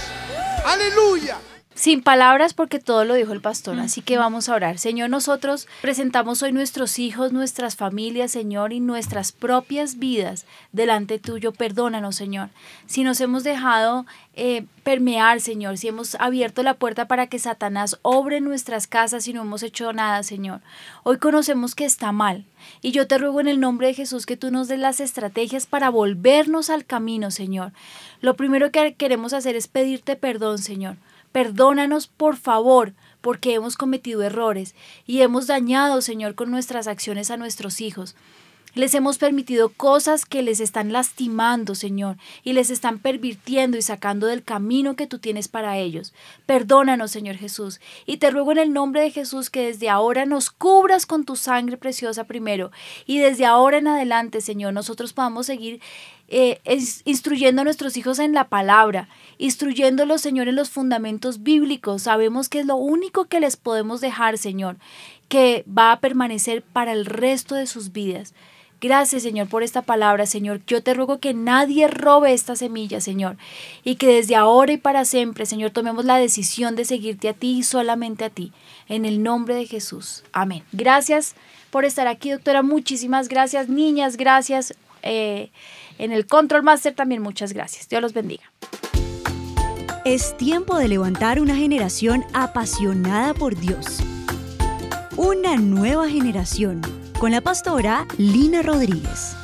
Aleluya. Sin palabras porque todo lo dijo el pastor, así que vamos a orar. Señor, nosotros presentamos hoy nuestros hijos, nuestras familias, Señor, y nuestras propias vidas delante tuyo. Perdónanos, Señor, si nos hemos dejado eh, permear, Señor, si hemos abierto la puerta para que Satanás obre en nuestras casas y no hemos hecho nada, Señor. Hoy conocemos que está mal. Y yo te ruego en el nombre de Jesús que tú nos des las estrategias para volvernos al camino, Señor. Lo primero que queremos hacer es pedirte perdón, Señor Perdónanos, por favor, porque hemos cometido errores y hemos dañado, Señor, con nuestras acciones a nuestros hijos. Les hemos permitido cosas que les están lastimando, Señor, y les están pervirtiendo y sacando del camino que tú tienes para ellos. Perdónanos, Señor Jesús, y te ruego en el nombre de Jesús que desde ahora nos cubras con tu sangre preciosa primero, y desde ahora en adelante, Señor, nosotros podamos seguir eh, instruyendo a nuestros hijos en la palabra, instruyéndolos, Señor, en los fundamentos bíblicos. Sabemos que es lo único que les podemos dejar, Señor, que va a permanecer para el resto de sus vidas. Gracias, Señor, por esta palabra, Señor. Yo te ruego que nadie robe esta semilla, Señor, y que desde ahora y para siempre, Señor, tomemos la decisión de seguirte a ti y solamente a ti. En el nombre de Jesús. Amén. Gracias por estar aquí, doctora. Muchísimas gracias, niñas. Gracias. Eh, en el Control Master también muchas gracias. Dios los bendiga. Es tiempo de levantar una generación apasionada por Dios. Una nueva generación con la pastora Lina Rodríguez.